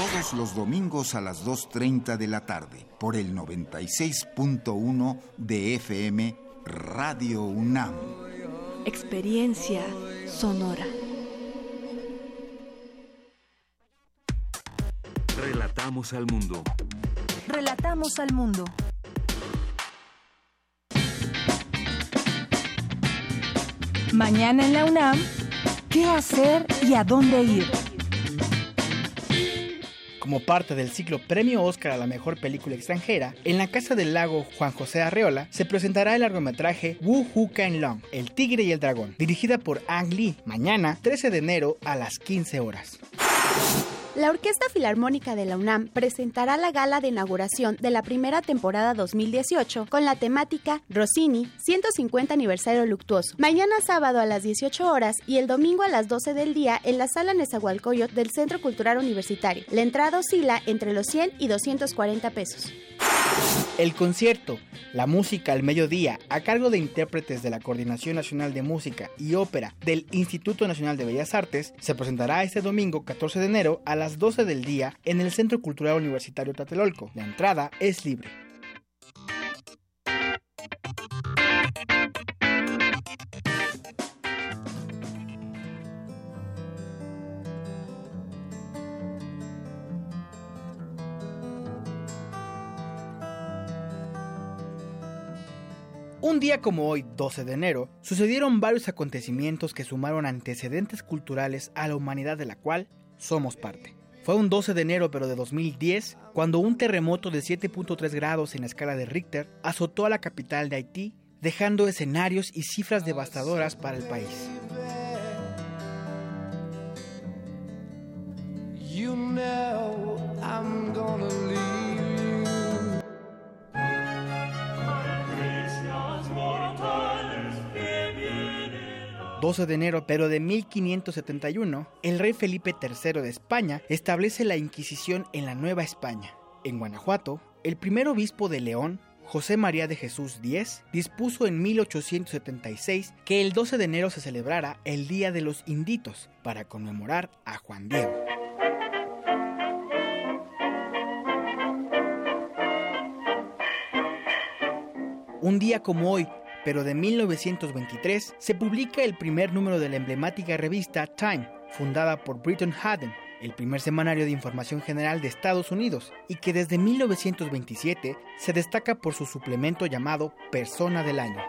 Todos los domingos a las 2.30 de la tarde por el 96.1 de FM Radio UNAM. Experiencia sonora. Relatamos al mundo. Relatamos al mundo. Mañana en la UNAM, ¿qué hacer y a dónde ir? Como parte del ciclo Premio Oscar a la Mejor Película Extranjera, en la Casa del Lago Juan José Arreola se presentará el largometraje Wu Hu Ken Long, El Tigre y el Dragón, dirigida por Ang Lee, mañana 13 de enero a las 15 horas. La Orquesta Filarmónica de la UNAM presentará la gala de inauguración de la primera temporada 2018 con la temática Rossini 150 aniversario luctuoso. Mañana sábado a las 18 horas y el domingo a las 12 del día en la sala Nezahualcóyotl del Centro Cultural Universitario. La entrada oscila entre los 100 y 240 pesos. El concierto, la música al mediodía, a cargo de intérpretes de la Coordinación Nacional de Música y Ópera del Instituto Nacional de Bellas Artes, se presentará este domingo 14 de enero a las 12 del día en el Centro Cultural Universitario Tlatelolco. La entrada es libre. Un día como hoy, 12 de enero, sucedieron varios acontecimientos que sumaron antecedentes culturales a la humanidad de la cual somos parte. Fue un 12 de enero pero de 2010 cuando un terremoto de 7.3 grados en la escala de Richter azotó a la capital de Haití, dejando escenarios y cifras devastadoras para el país. 12 de enero, pero de 1571, el rey Felipe III de España establece la Inquisición en la Nueva España. En Guanajuato, el primer obispo de León, José María de Jesús X, dispuso en 1876 que el 12 de enero se celebrara el Día de los Inditos para conmemorar a Juan Diego. Un día como hoy, pero de 1923 se publica el primer número de la emblemática revista Time, fundada por Britton Haddon, el primer semanario de información general de Estados Unidos, y que desde 1927 se destaca por su suplemento llamado Persona del Año.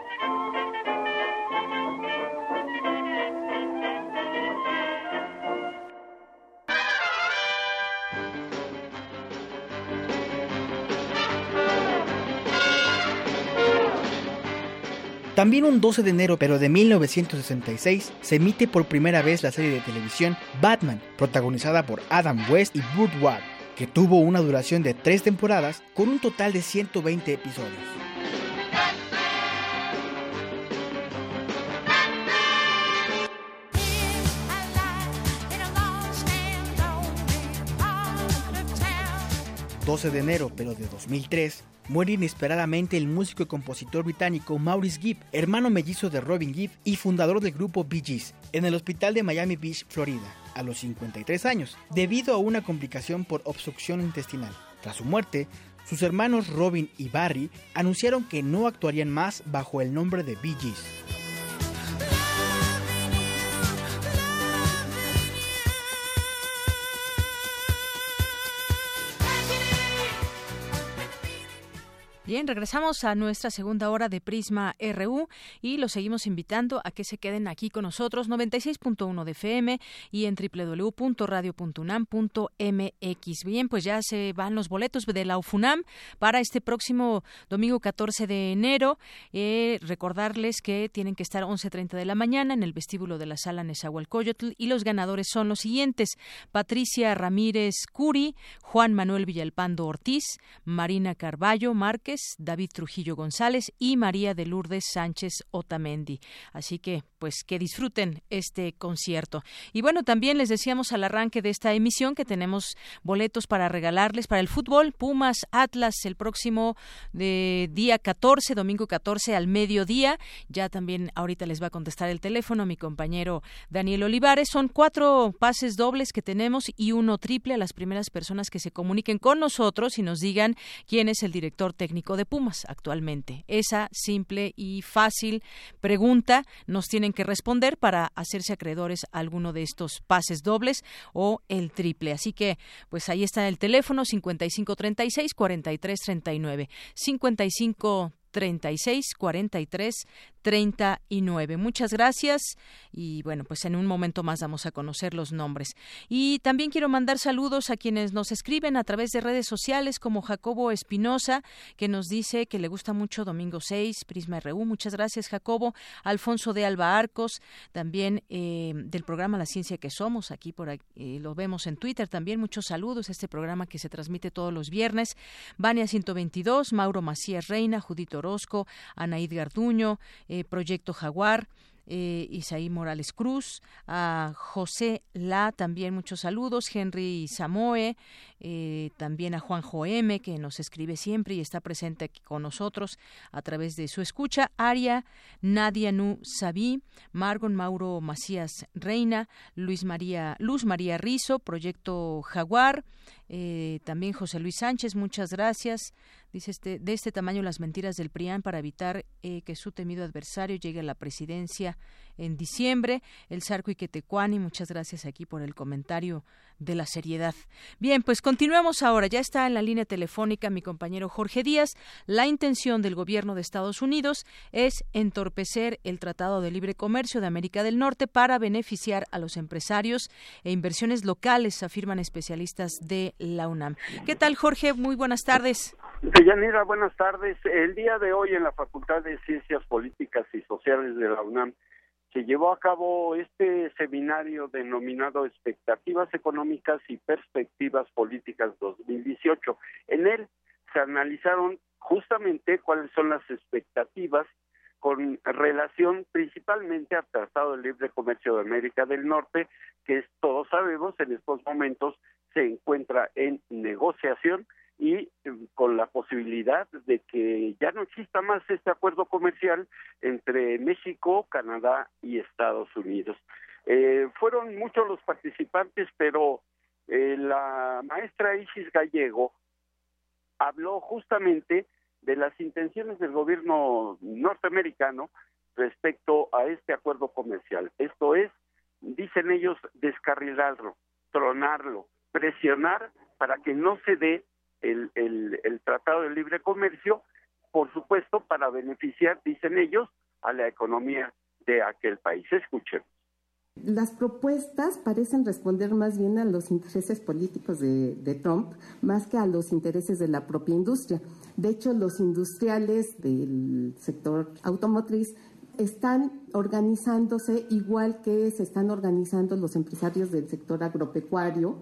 También un 12 de enero, pero de 1966, se emite por primera vez la serie de televisión Batman, protagonizada por Adam West y Burt Ward, que tuvo una duración de tres temporadas con un total de 120 episodios. ...12 de enero, pero de 2003... muere inesperadamente el músico y compositor británico Maurice Gibb, hermano mellizo de Robin Gibb y fundador del grupo Bee Gees, en el hospital de Miami Beach, Florida, a los 53 años, debido a una complicación por obstrucción intestinal. Tras su muerte, sus hermanos Robin y Barry anunciaron que no actuarían más bajo el nombre de Bee Gees. Bien, regresamos a nuestra segunda hora de Prisma RU y los seguimos invitando a que se queden aquí con nosotros 96.1 de FM y en www.radio.unam.mx. Bien, pues ya se van los boletos de la UFUNAM para este próximo domingo 14 de enero. Eh, recordarles que tienen que estar 11.30 de la mañana en el vestíbulo de la sala Nezahualcóyotl y los ganadores son los siguientes: Patricia Ramírez Curi, Juan Manuel Villalpando Ortiz, Marina Carballo Márquez, David Trujillo González y María de Lourdes Sánchez Otamendi. Así que, pues, que disfruten este concierto. Y bueno, también les decíamos al arranque de esta emisión que tenemos boletos para regalarles para el fútbol, Pumas Atlas el próximo de día 14, domingo 14 al mediodía. Ya también ahorita les va a contestar el teléfono mi compañero Daniel Olivares. Son cuatro pases dobles que tenemos y uno triple a las primeras personas que se comuniquen con nosotros y nos digan quién es el director técnico de Pumas actualmente? Esa simple y fácil pregunta nos tienen que responder para hacerse acreedores a alguno de estos pases dobles o el triple. Así que, pues ahí está el teléfono 5536 4339. 55 36 43 39. Muchas gracias y bueno, pues en un momento más vamos a conocer los nombres. Y también quiero mandar saludos a quienes nos escriben a través de redes sociales como Jacobo Espinosa, que nos dice que le gusta mucho Domingo 6, Prisma RU. Muchas gracias, Jacobo. Alfonso de Alba Arcos, también eh, del programa La Ciencia que Somos, aquí por aquí, eh, lo vemos en Twitter también. Muchos saludos a este programa que se transmite todos los viernes. Vania 122, Mauro Macías Reina, Judito Orozco, Anaid Garduño, eh, Proyecto Jaguar, eh, Isaí Morales Cruz, a José La, también muchos saludos, Henry Samoe, eh, también a Juanjo M, que nos escribe siempre y está presente aquí con nosotros a través de su escucha, Aria, Nadia Nu Sabí, Margon Mauro Macías Reina, Luis María, Luz María Rizo, Proyecto Jaguar, también José Luis Sánchez, muchas gracias. Dice este, de este tamaño las mentiras del PRIAN para evitar eh, que su temido adversario llegue a la presidencia en diciembre. El Sarco Iquetecuani, muchas gracias aquí por el comentario de la seriedad. Bien, pues continuemos ahora. Ya está en la línea telefónica mi compañero Jorge Díaz. La intención del gobierno de Estados Unidos es entorpecer el Tratado de Libre Comercio de América del Norte para beneficiar a los empresarios e inversiones locales, afirman especialistas de la UNAM. ¿Qué tal, Jorge? Muy buenas tardes. Deyanira, buenas tardes. El día de hoy en la Facultad de Ciencias Políticas y Sociales de la UNAM se llevó a cabo este seminario denominado Expectativas Económicas y Perspectivas Políticas 2018. En él se analizaron justamente cuáles son las expectativas con relación principalmente al Tratado de Libre Comercio de América del Norte, que todos sabemos en estos momentos se encuentra en negociación y em, con la posibilidad de que ya no exista más este acuerdo comercial entre México, Canadá y Estados Unidos. Eh, fueron muchos los participantes, pero eh, la maestra Isis Gallego habló justamente de las intenciones del gobierno norteamericano respecto a este acuerdo comercial. Esto es, dicen ellos, descarrilarlo, tronarlo, presionar para que no se dé el, el, Tratado de Libre Comercio, por supuesto, para beneficiar, dicen ellos, a la economía de aquel país. Escuchen. Las propuestas parecen responder más bien a los intereses políticos de, de, Trump, más que a los intereses de la propia industria. De hecho, los industriales del sector automotriz están organizándose igual que se están organizando los empresarios del sector agropecuario,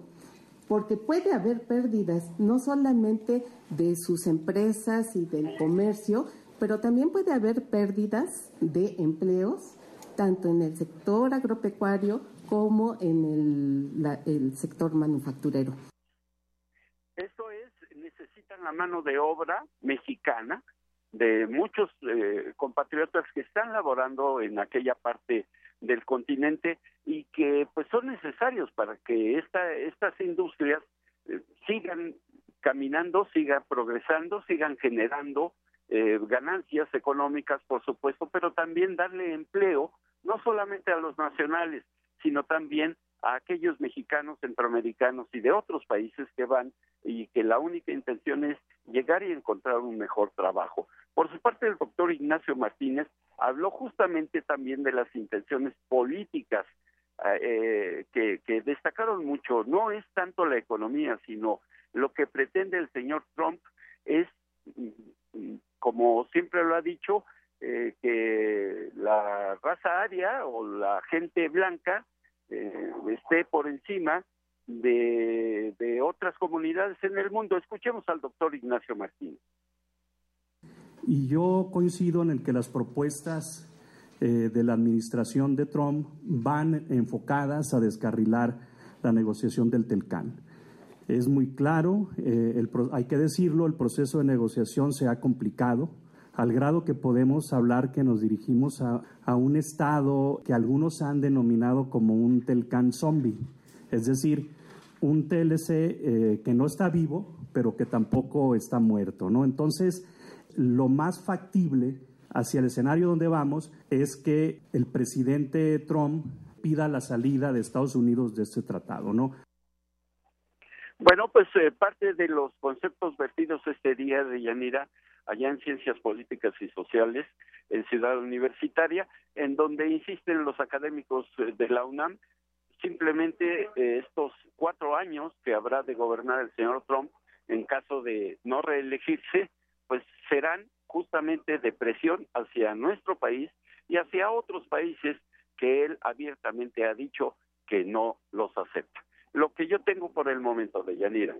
porque puede haber pérdidas no solamente de sus empresas y del comercio, pero también puede haber pérdidas de empleos, tanto en el sector agropecuario como en el, el sector manufacturero. Esto es, necesitan la mano de obra mexicana de muchos eh, compatriotas que están laborando en aquella parte del continente y que pues son necesarios para que esta, estas industrias eh, sigan caminando, sigan progresando, sigan generando eh, ganancias económicas, por supuesto, pero también darle empleo no solamente a los nacionales, sino también a aquellos mexicanos, centroamericanos y de otros países que van y que la única intención es llegar y encontrar un mejor trabajo. Por su parte, el doctor Ignacio Martínez habló justamente también de las intenciones políticas eh, que, que destacaron mucho. No es tanto la economía, sino lo que pretende el señor Trump es, como siempre lo ha dicho, eh, que la raza aria o la gente blanca eh, esté por encima de, otras comunidades en el mundo. Escuchemos al doctor Ignacio Martínez. Y yo coincido en el que las propuestas eh, de la administración de Trump van enfocadas a descarrilar la negociación del Telcán. Es muy claro, eh, hay que decirlo, el proceso de negociación se ha complicado al grado que podemos hablar que nos dirigimos a, a un Estado que algunos han denominado como un Telcán zombie, es decir, un TLC eh, que no está vivo, pero que tampoco está muerto, ¿no? Entonces, lo más factible hacia el escenario donde vamos es que el presidente Trump pida la salida de Estados Unidos de este tratado, ¿no? Bueno, pues eh, parte de los conceptos vertidos este día de Yanira, allá en Ciencias Políticas y Sociales, en Ciudad Universitaria, en donde insisten los académicos eh, de la UNAM, simplemente eh, estos cuatro años que habrá de gobernar el señor Trump, en caso de no reelegirse, pues serán justamente de presión hacia nuestro país y hacia otros países que él abiertamente ha dicho que no los acepta. Lo que yo tengo por el momento de Yanira.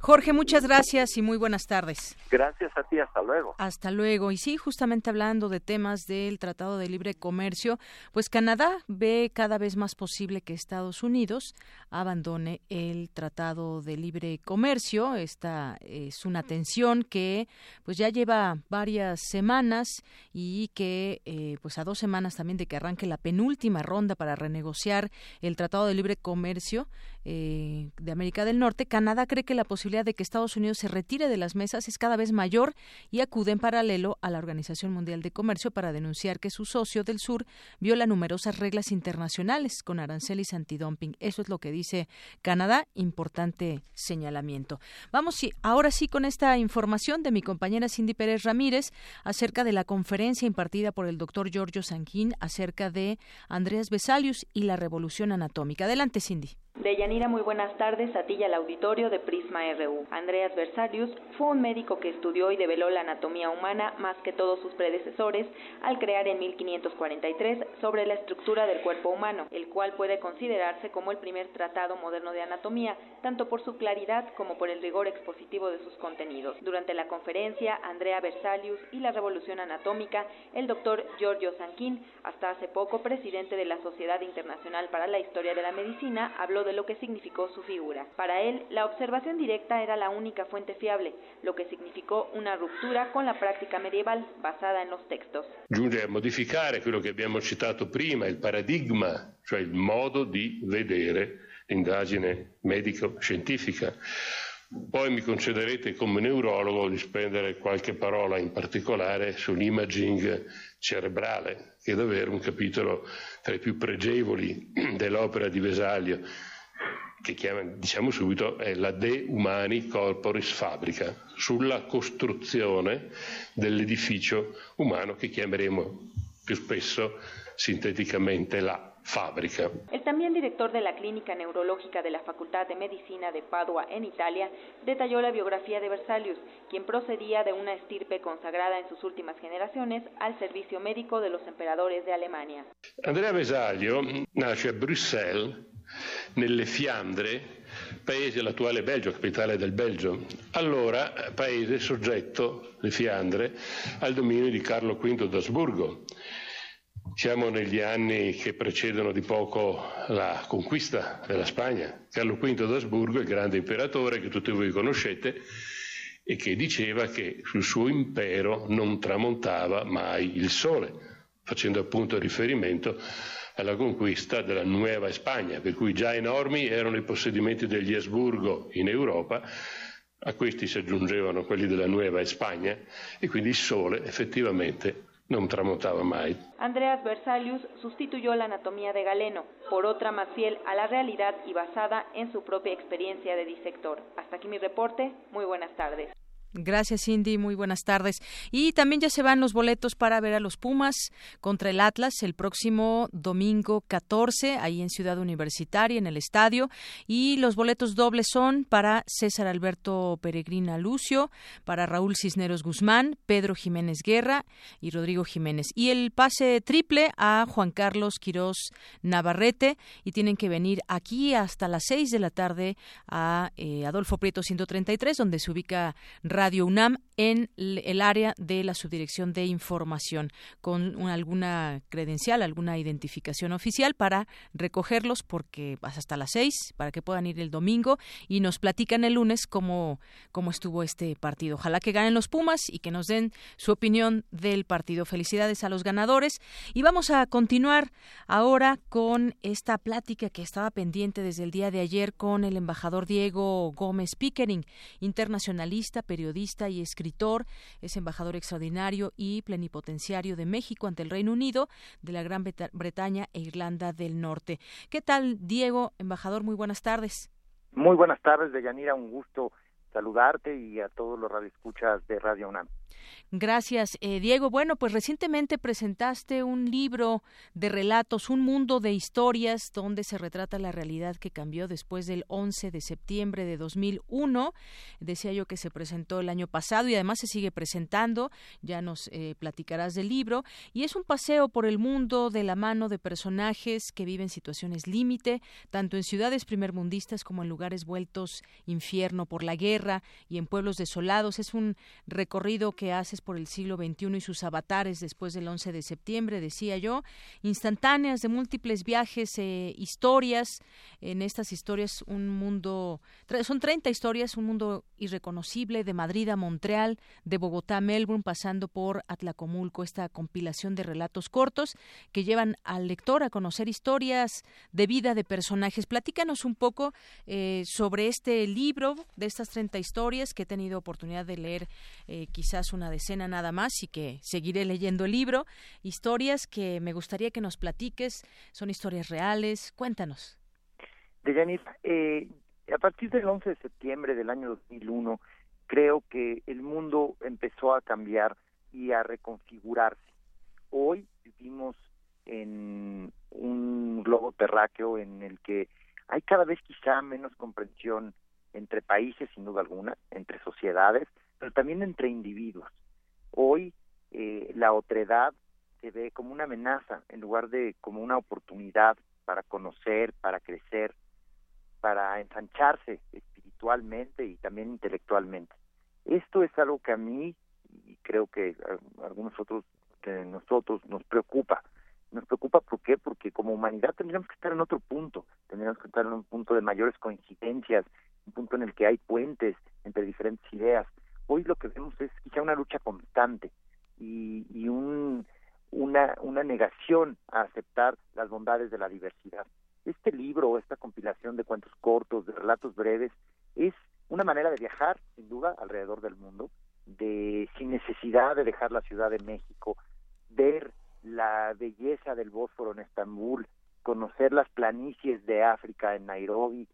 Jorge, muchas gracias y muy buenas tardes. Gracias a ti, hasta luego. Hasta luego. Y sí, justamente hablando de temas del Tratado de Libre Comercio, pues Canadá ve cada vez más posible que Estados Unidos abandone el Tratado de Libre Comercio. Esta es una tensión que pues ya lleva varias semanas y que eh, pues a dos semanas también de que arranque la penúltima ronda para renegociar el Tratado de Libre Comercio eh, de América del Norte, Canadá cree que la posibilidad de que Estados Unidos se retire de las mesas es cada vez mayor y acude en paralelo a la Organización Mundial de Comercio para denunciar que su socio del sur viola numerosas reglas internacionales con aranceles antidumping. Eso es lo que dice Canadá. Importante señalamiento. Vamos ahora sí con esta información de mi compañera Cindy Pérez Ramírez acerca de la conferencia impartida por el doctor Giorgio Sanquín acerca de Andreas Vesalius y la revolución anatómica. Adelante, Cindy. Deyanira, muy buenas tardes a ti y al auditorio de Prisma RU. Andreas Versalius fue un médico que estudió y develó la anatomía humana más que todos sus predecesores al crear en 1543 sobre la estructura del cuerpo humano, el cual puede considerarse como el primer tratado moderno de anatomía, tanto por su claridad como por el rigor expositivo de sus contenidos. Durante la conferencia, Andrea Versalius y la revolución anatómica, el doctor Giorgio Sanquin, hasta hace poco presidente de la Sociedad Internacional para la Historia de la Medicina, habló de lo que significó su figura. Para él, la observación directa era la única fuente fiable, lo che significò una ruptura con la pratica medieval basata en los textos. Giunge a modificare quello che abbiamo citato prima, il paradigma, cioè il modo di vedere l'indagine medico-scientifica. Poi mi concederete come neurologo di spendere qualche parola in particolare sull'imaging cerebrale, che è davvero un capitolo tra i più pregevoli dell'opera di Vesaglio che chiama, diciamo subito, è la De Humani Corporis Fabrica, sulla costruzione dell'edificio umano che chiameremo più spesso sinteticamente la fábrica. El también director de la Clínica Neurológica de la Facultad de Medicina de Padua en Italia detalló la biografía de Versalius, quien procedía de una estirpe consagrada en sus últimas generaciones al servicio médico de los emperadores de Alemania. Andrea Vesalio nace a Bruxelles nelle Fiandre, paese l'attuale Belgio, capitale del Belgio, allora paese soggetto, le Fiandre, al dominio di Carlo V d'Asburgo. Siamo negli anni che precedono di poco la conquista della Spagna. Carlo V d'Asburgo, il grande imperatore che tutti voi conoscete, e che diceva che sul suo impero non tramontava mai il sole, facendo appunto riferimento alla conquista della Nuova Spagna, per cui già enormi erano i possedimenti degli Asburgo in Europa, a questi si aggiungevano quelli della Nueva Spagna e quindi il sole effettivamente non tramontava mai. Andreas Versalius sustituyó la anatomía de Galeno por otra más fiel a la realidad y basada en su propia experiencia de disector. Hasta aquí mi reporte. Muy buenas tardes. Gracias, Cindy. Muy buenas tardes. Y también ya se van los boletos para ver a los Pumas contra el Atlas el próximo domingo 14, ahí en Ciudad Universitaria, en el estadio. Y los boletos dobles son para César Alberto Peregrina Lucio, para Raúl Cisneros Guzmán, Pedro Jiménez Guerra y Rodrigo Jiménez. Y el pase triple a Juan Carlos Quirós Navarrete. Y tienen que venir aquí hasta las 6 de la tarde a eh, Adolfo Prieto 133, donde se ubica Radio UNAM en el área de la Subdirección de Información con alguna credencial, alguna identificación oficial para recogerlos porque vas hasta las seis para que puedan ir el domingo y nos platican el lunes cómo, cómo estuvo este partido. Ojalá que ganen los Pumas y que nos den su opinión del partido. Felicidades a los ganadores y vamos a continuar ahora con esta plática que estaba pendiente desde el día de ayer con el embajador Diego Gómez Pickering, internacionalista, periodista periodista y escritor, es embajador extraordinario y plenipotenciario de México ante el Reino Unido, de la Gran Bretaña e Irlanda del Norte. ¿Qué tal, Diego, embajador? Muy buenas tardes. Muy buenas tardes, Deyanira, un gusto saludarte y a todos los radioescuchas de Radio UNAM. Gracias, eh, Diego. Bueno, pues recientemente presentaste un libro de relatos, un mundo de historias, donde se retrata la realidad que cambió después del 11 de septiembre de 2001. Decía yo que se presentó el año pasado y además se sigue presentando. Ya nos eh, platicarás del libro. Y es un paseo por el mundo de la mano de personajes que viven situaciones límite, tanto en ciudades primermundistas como en lugares vueltos infierno por la guerra y en pueblos desolados. Es un recorrido que haces por el siglo XXI y sus avatares después del 11 de septiembre, decía yo, instantáneas de múltiples viajes, eh, historias, en estas historias un mundo, son 30 historias, un mundo irreconocible de Madrid a Montreal, de Bogotá a Melbourne, pasando por Atlacomulco, esta compilación de relatos cortos que llevan al lector a conocer historias de vida de personajes. Platícanos un poco eh, sobre este libro, de estas 30 historias que he tenido oportunidad de leer eh, quizás una decena nada más y que seguiré leyendo el libro. Historias que me gustaría que nos platiques, son historias reales. Cuéntanos. Deyanit, eh, a partir del 11 de septiembre del año 2001, creo que el mundo empezó a cambiar y a reconfigurarse. Hoy vivimos en un globo terráqueo en el que hay cada vez quizá menos comprensión entre países, sin duda alguna, entre sociedades, pero también entre individuos. Hoy eh, la otredad se ve como una amenaza en lugar de como una oportunidad para conocer, para crecer, para ensancharse espiritualmente y también intelectualmente. Esto es algo que a mí y creo que a algunos otros nosotros nos preocupa. Nos preocupa ¿por qué? Porque como humanidad tendríamos que estar en otro punto, tendríamos que estar en un punto de mayores coincidencias, un punto en el que hay puentes entre diferentes ideas. Hoy lo que vemos es quizá una lucha constante y, y un, una, negación a aceptar las bondades de la diversidad. Este libro, esta compilación de cuentos cortos, de relatos breves, es una manera de viajar, sin duda, alrededor del mundo, de sin necesidad de dejar la Ciudad de México, ver la belleza del Bósforo en Estambul, conocer las planicies de África en Nairobi,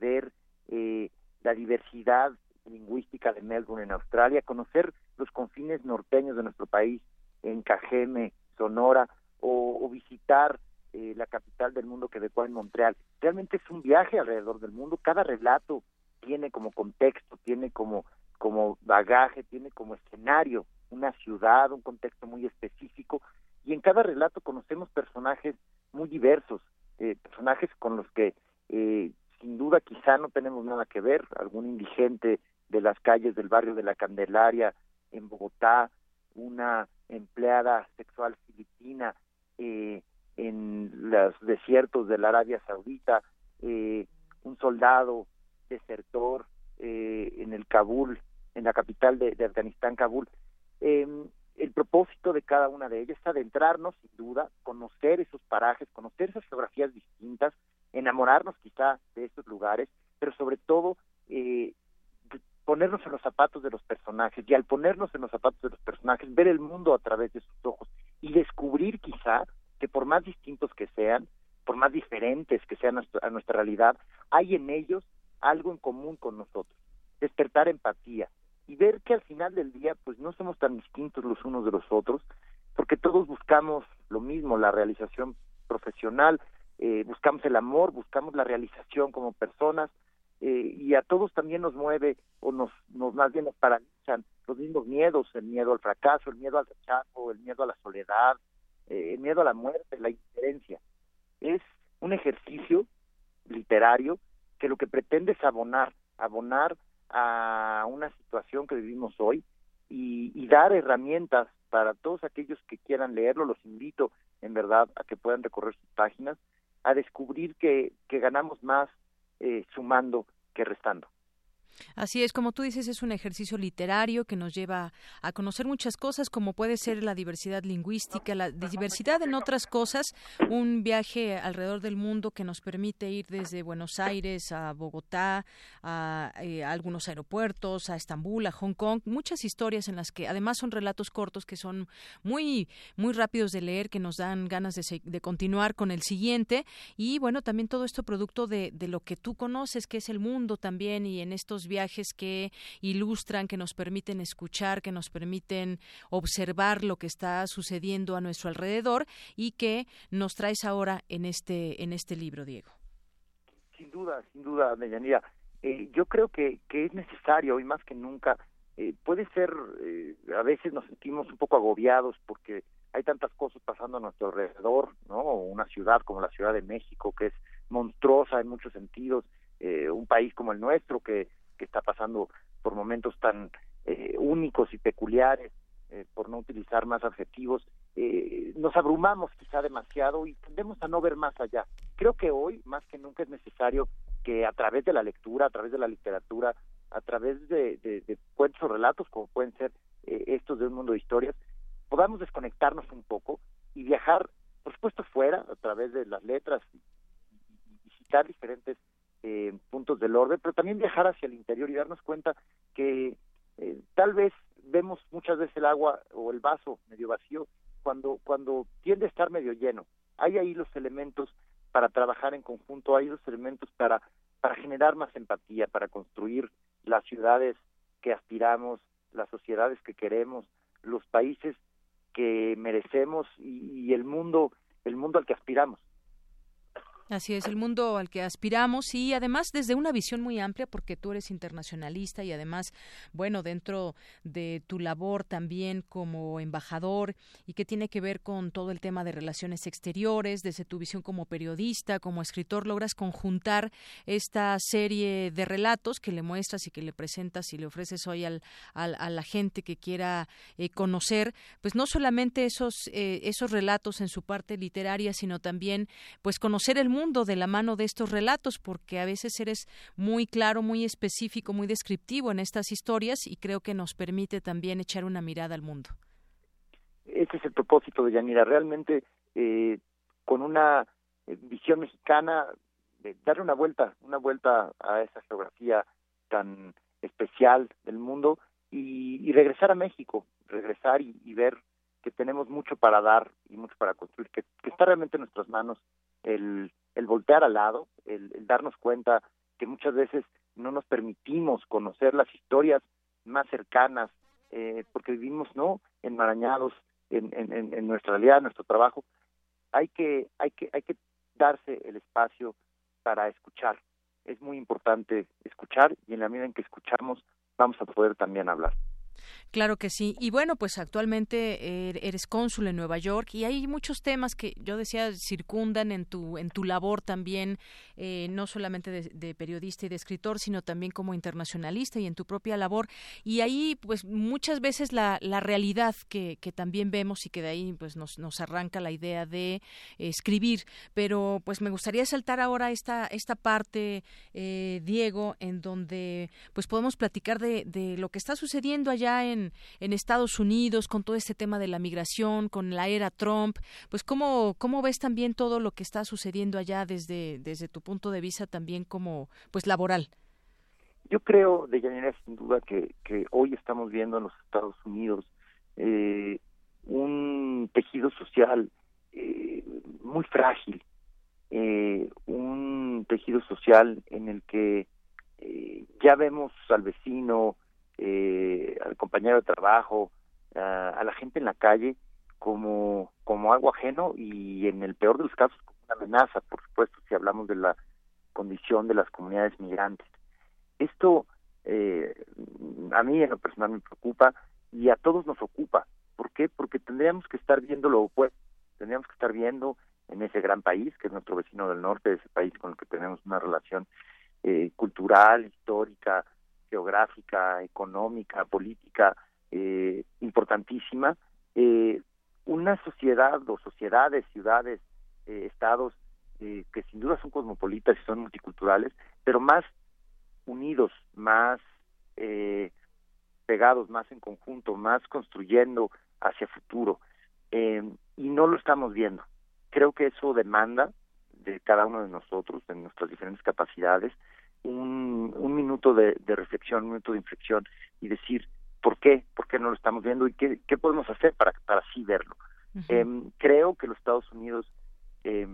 ver eh, la diversidad lingüística de Melbourne en Australia, conocer los confines norteños de nuestro país en Cajeme, Sonora, o, visitar eh, la capital del mundo que decua en Montreal. Realmente es un viaje alrededor del mundo. Cada relato tiene como contexto, tiene como, como bagaje, tiene como escenario una ciudad, un contexto muy específico, y en cada relato conocemos personajes muy diversos, eh, personajes con los que eh, sin duda quizá no tenemos nada que ver, algún indigente de las calles del barrio de la Candelaria en Bogotá, una empleada sexual filipina eh, en los desiertos de la Arabia Saudita, eh, un soldado desertor eh, en el Kabul, en la capital de, de Afganistán, Kabul. Eh, el propósito de cada una de ellas es adentrarnos, sin duda, conocer esos parajes, conocer esas geografías distintas, enamorarnos quizá de estos lugares, pero sobre todo eh, ponernos en los zapatos de los personajes y al ponernos en los zapatos de los personajes, ver el mundo a través de sus ojos y descubrir quizá que por más distintos que sean, por más diferentes que sean a nuestra realidad, hay en ellos algo en común con nosotros, despertar empatía, y ver que al final del día pues no somos tan distintos los unos de los otros, porque todos buscamos lo mismo, la realización profesional, eh, buscamos el amor, buscamos la realización como personas, eh, y a todos también nos mueve o nos, nos más bien nos paralizan los mismos miedos, el miedo al fracaso, el miedo al rechazo, el miedo a la soledad, eh, el miedo a la muerte, la indiferencia. Es un ejercicio literario que lo que pretende es abonar, abonar a una situación que vivimos hoy y, dar herramientas para todos aquellos que quieran leerlo, los invito en verdad a que puedan recorrer sus páginas, a descubrir que, que ganamos más eh, sumando que restando. Así es, como tú dices, es un ejercicio literario que nos lleva a conocer muchas cosas, como puede ser la diversidad lingüística, la diversidad en otras cosas, un viaje alrededor del mundo que nos permite ir desde Buenos Aires a Bogotá, a, eh, algunos aeropuertos, a Estambul, a Hong Kong, muchas historias en las que además son relatos cortos que son muy, muy rápidos de leer, que nos dan ganas de, de continuar con el siguiente. Y bueno, también todo esto producto de, de lo que tú conoces, que es el mundo también y en estos viajes que ilustran, que nos permiten escuchar, que nos permiten observar lo que está sucediendo a nuestro alrededor y que nos traes ahora en este en este libro, Diego. Sin duda, sin duda, Deyanira. Eh, yo creo que, que es necesario hoy más que nunca. Eh, puede ser, eh, a veces nos sentimos un poco agobiados porque hay tantas cosas pasando a nuestro alrededor, ¿no? Una ciudad como la Ciudad de México, que es monstruosa en muchos sentidos, eh, un país como el nuestro, que que está pasando por momentos tan eh, únicos y peculiares, eh, por no utilizar más adjetivos, eh, nos abrumamos quizá demasiado y tendemos a no ver más allá. Creo que hoy, más que nunca, es necesario que a través de la lectura, a través de la literatura, a través de, de, cuentos o relatos, como pueden ser estos de un mundo de historias, podamos desconectarnos un poco y viajar, por supuesto, fuera, a través de las letras, y visitar diferentes eh, puntos del orden, pero también viajar hacia el interior y darnos cuenta que eh, tal vez vemos muchas veces el agua o el vaso medio vacío cuando cuando tiende a estar medio lleno. Hay ahí los elementos para trabajar en conjunto, hay los elementos para para generar más empatía, para construir las ciudades que aspiramos, las sociedades que queremos, los países que merecemos y el mundo el mundo al que aspiramos. Así es, el mundo al que aspiramos y además desde una visión muy amplia porque tú eres internacionalista y además, bueno, dentro de tu labor también como embajador y que tiene que ver con todo el tema de relaciones exteriores, desde tu visión como periodista, como escritor, logras conjuntar esta serie de relatos que le muestras y que le presentas y le ofreces hoy al, a la gente que quiera eh, conocer, pues no solamente esos, eh, esos relatos en su parte literaria, sino también pues conocer el mundo mundo de la mano de estos relatos, porque a veces eres muy claro, muy específico, muy descriptivo en estas historias y creo que nos permite también echar una mirada al mundo. Ese es el propósito de Yanira, realmente eh, con una eh, visión mexicana, de darle una vuelta, una vuelta a esa geografía tan especial del mundo y, regresar a México, regresar y, ver que tenemos mucho para dar y mucho para construir, que está realmente en nuestras manos el el voltear al lado, el, darnos cuenta que muchas veces no nos permitimos conocer las historias más cercanas, eh, porque vivimos no enmarañados en, en, en, nuestra realidad, en nuestro trabajo. Hay que, hay que, hay que darse el espacio para escuchar. Es muy importante escuchar y en la medida en que escuchamos vamos a poder también hablar. Claro que sí. Y bueno, pues actualmente er, eres cónsul en Nueva York y hay muchos temas que yo decía circundan en tu en tu labor también, eh, no solamente de, periodista y de escritor, sino también como internacionalista y en tu propia labor. Y ahí, pues muchas veces la, la realidad que, que también vemos y que de ahí pues nos, nos arranca la idea de escribir. Pero pues me gustaría saltar ahora esta esta parte, eh, Diego, en donde pues podemos platicar de, de lo que está sucediendo allá en, Estados Unidos con todo este tema de la migración, con la era Trump, pues cómo, cómo ves también todo lo que está sucediendo allá desde, desde tu punto de vista también como pues laboral. Yo creo, de Deyanira, sin duda que, hoy estamos viendo en los Estados Unidos eh, un tejido social eh, muy frágil, eh, un tejido social en el que ya vemos al vecino, eh, al compañero de trabajo, a, la gente en la calle como, como algo ajeno y en el peor de los casos como una amenaza, por supuesto, si hablamos de la condición de las comunidades migrantes. Esto eh, a mí en lo personal me preocupa y a todos nos ocupa. ¿Por qué? Porque tendríamos que estar viendo lo opuesto, tendríamos que estar viendo en ese gran país, que es nuestro vecino del norte, ese país con el que tenemos una relación eh, cultural, histórica, geográfica, económica, política eh, importantísima, eh, una sociedad o sociedades, ciudades, eh, estados que sin duda son cosmopolitas y son multiculturales, pero más unidos, más eh, pegados, más en conjunto, más construyendo hacia futuro. Eh, y no lo estamos viendo. Creo que eso demanda de cada uno de nosotros, de nuestras diferentes capacidades, un, un minuto de, reflexión, un minuto de inflexión y decir, ¿por qué? ¿Por qué no lo estamos viendo? ¿Y qué, qué podemos hacer para, para así verlo? Em, creo que los Estados Unidos eh,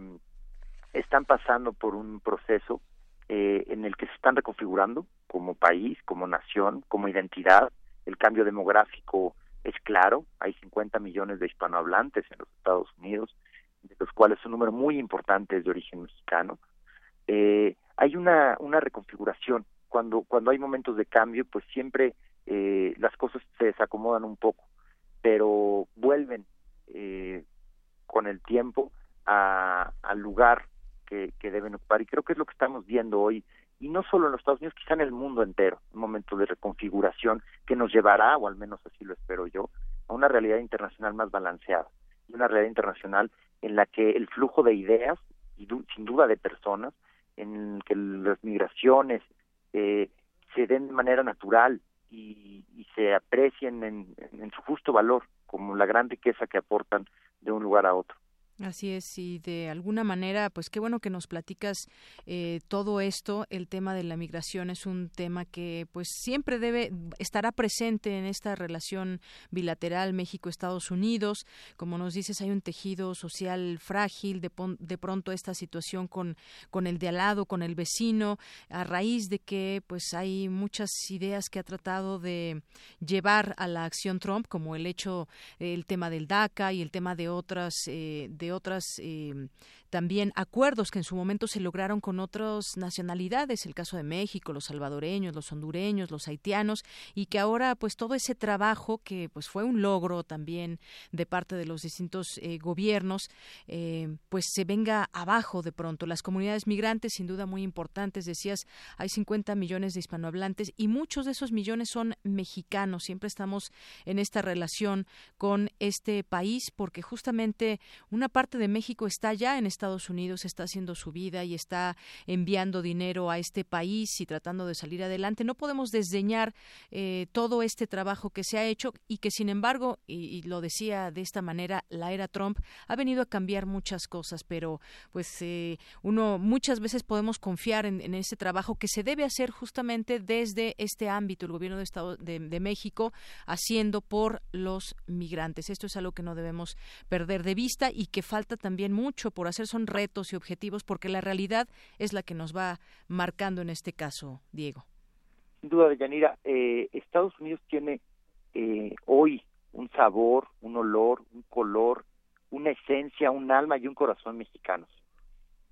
están pasando por un proceso eh, en el que se están reconfigurando como país, como nación, como identidad. El cambio demográfico es claro, hay 50 millones de hispanohablantes en los Estados Unidos, de los cuales un número muy importante es de origen mexicano. Eh, hay una, una reconfiguración. Cuando, cuando hay momentos de cambio, pues siempre eh, las cosas se desacomodan un poco, pero vuelven eh, con el tiempo a, al lugar que, que, deben ocupar. Y creo que es lo que estamos viendo hoy, y no solo en los Estados Unidos, quizá en el mundo entero, un momento de reconfiguración que nos llevará, o al menos así lo espero yo, a una realidad internacional más balanceada, una realidad internacional en la que el flujo de ideas, y sin duda de personas, en que las migraciones eh, se den de manera natural y, y se aprecien en, en su justo valor como la gran riqueza que aportan de un lugar a otro. Así es, y de alguna manera, pues qué bueno que nos platicas eh, todo esto. El tema de la migración es un tema que, pues, siempre debe estará presente en esta relación bilateral México-Estados Unidos. Como nos dices, hay un tejido social frágil. De, de pronto esta situación con con el de al lado, con el vecino, a raíz de que, pues, hay muchas ideas que ha tratado de llevar a la acción Trump, como el hecho, el tema del DACA y el tema de otras eh, otras eh, también acuerdos que en su momento se lograron con otras nacionalidades, el caso de México, los salvadoreños, los hondureños, los haitianos, y que ahora pues todo ese trabajo que pues fue un logro también de parte de los distintos eh, gobiernos, eh, pues se venga abajo de pronto. Las comunidades migrantes, sin duda muy importantes, decías, hay 50 millones de hispanohablantes y muchos de esos millones son mexicanos. Siempre estamos en esta relación con este país porque justamente una parte de México está ya en esta Estados Unidos está haciendo su vida y está enviando dinero a este país y tratando de salir adelante. No podemos desdeñar eh, todo este trabajo que se ha hecho y que, sin embargo, y, lo decía de esta manera, la era Trump ha venido a cambiar muchas cosas, pero pues eh, uno muchas veces podemos confiar en, ese trabajo que se debe hacer justamente desde este ámbito, el gobierno de, Estado, de, de México haciendo por los migrantes. Esto es algo que no debemos perder de vista y que falta también mucho por hacer son retos y objetivos porque la realidad es la que nos va marcando en este caso, Diego. Sin duda, Deyanira, eh, Estados Unidos tiene eh, hoy un sabor, un olor, un color, una esencia, un alma y un corazón mexicanos.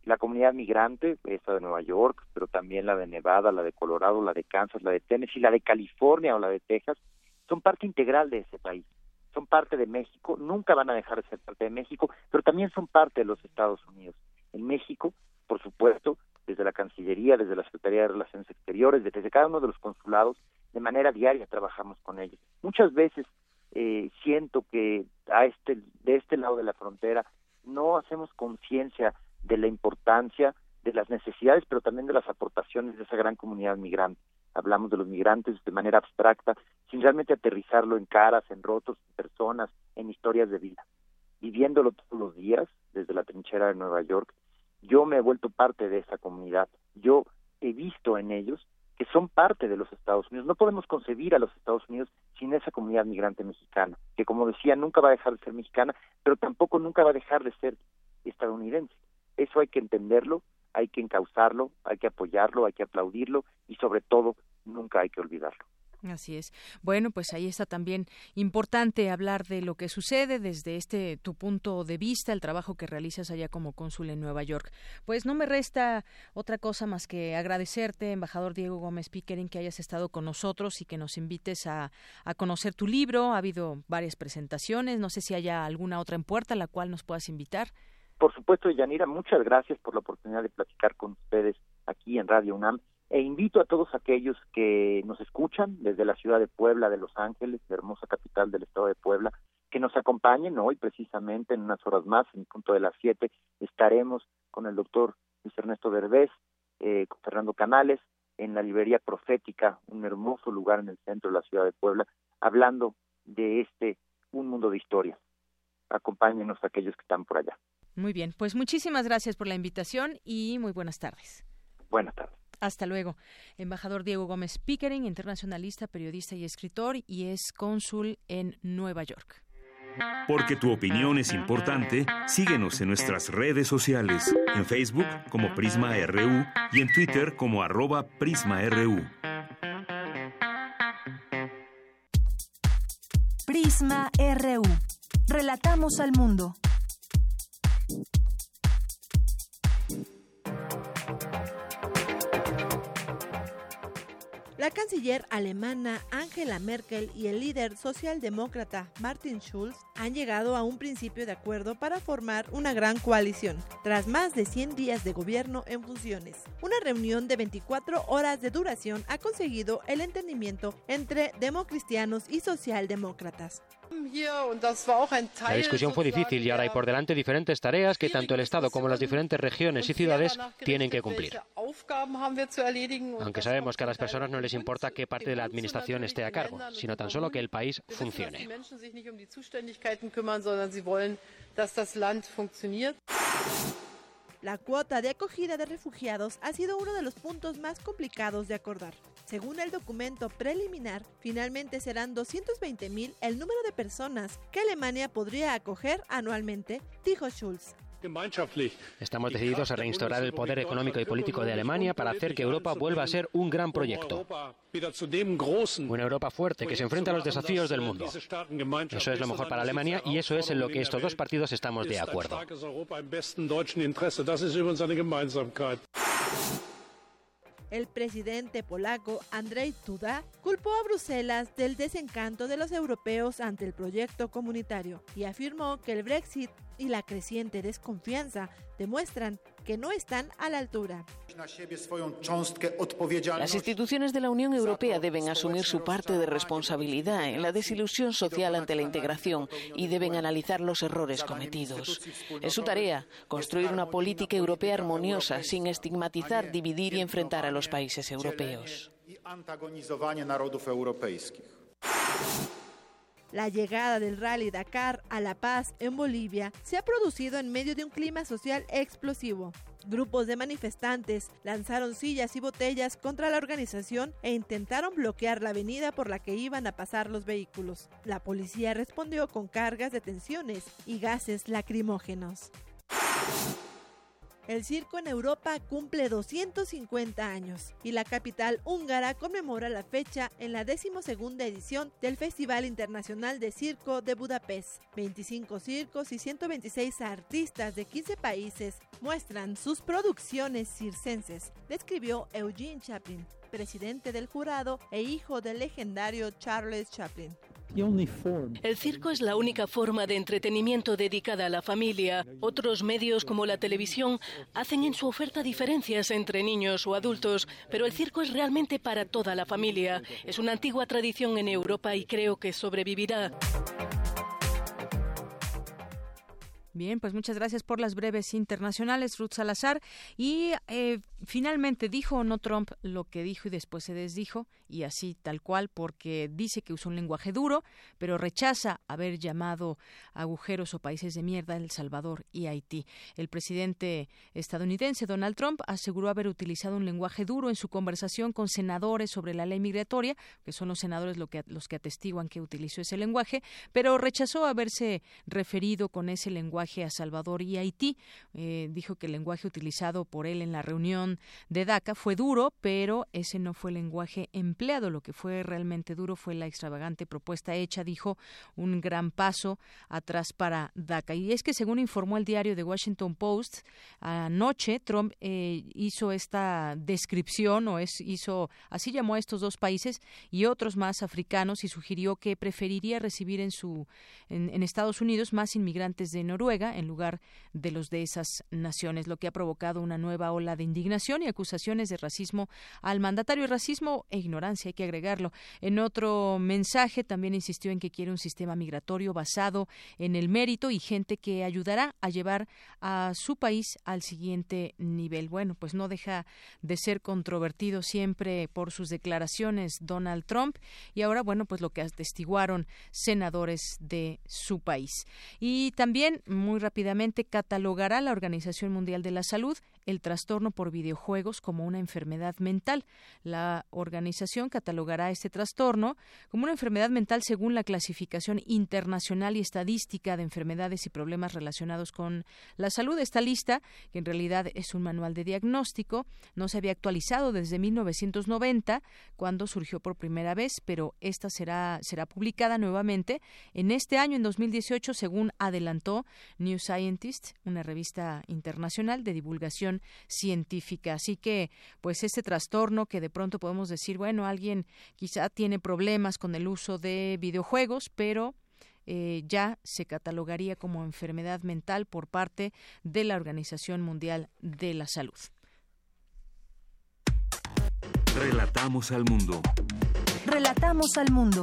La comunidad migrante, esa de Nueva York, pero también la de Nevada, la de Colorado, la de Kansas, la de Tennessee, la de California o la de Texas, son parte integral de ese país son parte de México, nunca van a dejar de ser parte de México, pero también son parte de los Estados Unidos. En México, por supuesto, desde la Cancillería, desde la Secretaría de Relaciones Exteriores, desde cada uno de los consulados, de manera diaria trabajamos con ellos. Muchas veces eh, siento que a este, de este lado de la frontera no hacemos conciencia de la importancia de las necesidades, pero también de las aportaciones de esa gran comunidad migrante hablamos de los migrantes de manera abstracta, sin aterrizarlo en caras, en rotos, en personas, en historias de vida. Viviéndolo todos los días, desde la trinchera de Nueva York, yo me he vuelto parte de esa comunidad. Yo he visto en ellos que son parte de los Estados Unidos. No podemos concebir a los Estados Unidos sin esa comunidad migrante mexicana, que como decía, nunca va a dejar de ser mexicana, pero tampoco nunca va a dejar de ser estadounidense. Eso hay que entenderlo, hay que encauzarlo, hay que apoyarlo, hay que aplaudirlo y sobre todo nunca hay que olvidarlo. Así es. Bueno, pues ahí está también importante hablar de lo que sucede desde este tu punto de vista, el trabajo que realizas allá como cónsul en Nueva York. Pues no me resta otra cosa más que agradecerte, embajador Diego Gómez Pickering, que hayas estado con nosotros y que nos invites a, a conocer tu libro. Ha habido varias presentaciones. No sé si haya alguna otra en puerta a la cual nos puedas invitar. Por supuesto, Yanira, muchas gracias por la oportunidad de platicar con ustedes aquí en Radio UNAM e invito a todos aquellos que nos escuchan desde la ciudad de Puebla, de Los Ángeles, la hermosa capital del estado de Puebla, que nos acompañen hoy precisamente en unas horas más, en el punto de las siete, estaremos con el doctor Luis Ernesto Derbez, eh, con Fernando Canales, en la librería profética, un hermoso lugar en el centro de la ciudad de Puebla, hablando de este Un Mundo de Historia. Acompáñenos aquellos que están por allá. Muy bien, pues muchísimas gracias por la invitación y muy buenas tardes. Buenas tardes. Hasta luego. Embajador Diego Gómez Pickering, internacionalista, periodista y escritor, y es cónsul en Nueva York. Porque tu opinión es importante, síguenos en nuestras redes sociales, en Facebook como Prisma RU y en Twitter como arroba PrismaRU. Prisma RU. Relatamos al mundo. La canciller alemana Angela Merkel y el líder socialdemócrata Martin Schulz han llegado a un principio de acuerdo para formar una gran coalición, tras más de 100 días de gobierno en funciones. Una reunión de 24 horas de duración ha conseguido el entendimiento entre democristianos y socialdemócratas. La discusión fue difícil y ahora hay por delante diferentes tareas que tanto el Estado como las diferentes regiones y ciudades tienen que cumplir. Aunque sabemos que a las personas no les importa qué parte de la administración esté a cargo, sino tan solo que el país funcione. La cuota de acogida de refugiados ha sido uno de los puntos más complicados de acordar. Según el documento preliminar, finalmente serán 220.000 el número de personas que Alemania podría acoger anualmente, dijo Schulz. Estamos decididos a reinstaurar el poder económico y político de Alemania para hacer que Europa vuelva a ser un gran proyecto. Una Europa fuerte que se enfrenta a los desafíos del mundo. Eso es lo mejor para Alemania y eso es en lo que estos dos partidos estamos de acuerdo. El presidente polaco Andrzej Duda culpó a Bruselas del desencanto de los europeos ante el proyecto comunitario y afirmó que el Brexit y la creciente desconfianza demuestran que no están a la altura. Las instituciones de la Unión Europea deben asumir su parte de responsabilidad en la desilusión social ante la integración y deben analizar los errores cometidos. Es su tarea construir una política europea armoniosa sin estigmatizar, dividir y enfrentar a los países europeos. La llegada del rally Dakar a La Paz en Bolivia se ha producido en medio de un clima social explosivo. Grupos de manifestantes lanzaron sillas y botellas contra la organización e intentaron bloquear la avenida por la que iban a pasar los vehículos. La policía respondió con cargas de tensiones y gases lacrimógenos. El circo en Europa cumple 250 años y la capital húngara conmemora la fecha en la decimosegunda edición del Festival Internacional de Circo de Budapest. 25 circos y 126 artistas de 15 países muestran sus producciones circenses, describió Eugene Chaplin, presidente del jurado e hijo del legendario Charles Chaplin. El circo es la única forma de entretenimiento dedicada a la familia. Otros medios como la televisión hacen en su oferta diferencias entre niños o adultos, pero el circo es realmente para toda la familia. Es una antigua tradición en Europa y creo que sobrevivirá. Bien, pues muchas gracias por las breves internacionales, Ruth Salazar. Y eh, finalmente dijo o no Trump lo que dijo y después se desdijo, y así tal cual, porque dice que usó un lenguaje duro, pero rechaza haber llamado agujeros o países de mierda El Salvador y Haití. El presidente estadounidense Donald Trump aseguró haber utilizado un lenguaje duro en su conversación con senadores sobre la ley migratoria, que son los senadores que, los que atestiguan que utilizó ese lenguaje, pero rechazó haberse referido con ese lenguaje a Salvador y Haití. Eh, dijo que el lenguaje utilizado por él en la reunión de DACA fue duro, pero ese no fue el lenguaje empleado. Lo que fue realmente duro fue la extravagante propuesta hecha, dijo, un gran paso atrás para DACA. Y es que, según informó el diario The Washington Post, anoche Trump eh, hizo esta descripción o es, hizo, así llamó a estos dos países y otros más africanos y sugirió que preferiría recibir en su en Estados Unidos más inmigrantes de Noruega en lugar de los de esas naciones, lo que ha provocado una nueva ola de indignación y acusaciones de racismo al mandatario. Racismo e ignorancia hay que agregarlo. En otro mensaje también insistió en que quiere un sistema migratorio basado en el mérito y gente que ayudará a llevar a su país al siguiente nivel. Bueno, pues no deja de ser controvertido siempre por sus declaraciones Donald Trump y ahora, bueno, pues lo que atestiguaron senadores de su país. Y también, muy rápidamente, catalogará la Organización Mundial de la Salud el trastorno por videojuegos como una enfermedad mental. La organización catalogará este trastorno como una enfermedad mental según la clasificación internacional y estadística de enfermedades y problemas relacionados con la salud. Esta lista, que en realidad es un manual de diagnóstico, no se había actualizado desde 1990, cuando surgió por primera vez, pero esta será, publicada nuevamente en este año, en 2018, según adelantó New Scientist, una revista internacional de divulgación científica. Así que, pues este trastorno que de pronto podemos decir, bueno, alguien quizá tiene problemas con el uso de videojuegos, pero eh, ya se catalogaría como enfermedad mental por parte de la Organización Mundial de la Salud. Relatamos al mundo. Relatamos al mundo.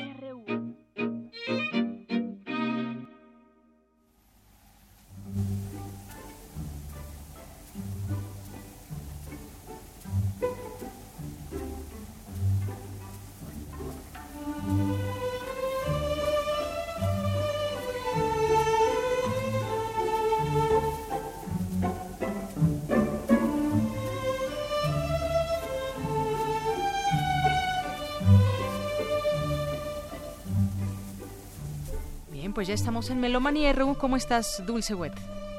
Pues ya estamos en Melomanía RU. ¿Cómo estás, Dulce Wet?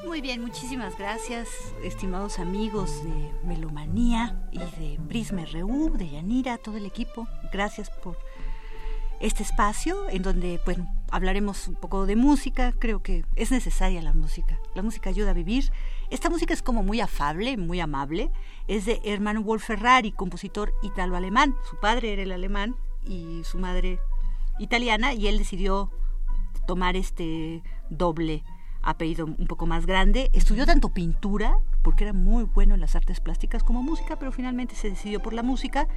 Muy bien, muchísimas gracias, estimados amigos de Melomanía y de Prisma RU, de Yanira, todo el equipo. Gracias por este espacio en donde pues hablaremos un poco de música. Creo que es necesaria la música. La música ayuda a vivir. Esta música es como muy afable, muy amable. Es de Hermann Wolf Ferrari, compositor italo-alemán. Su padre era el alemán y su madre italiana y él decidió tomar este doble apellido un poco más grande. Estudió tanto pintura, porque era muy bueno en las artes plásticas como música, pero finalmente se decidió por la música.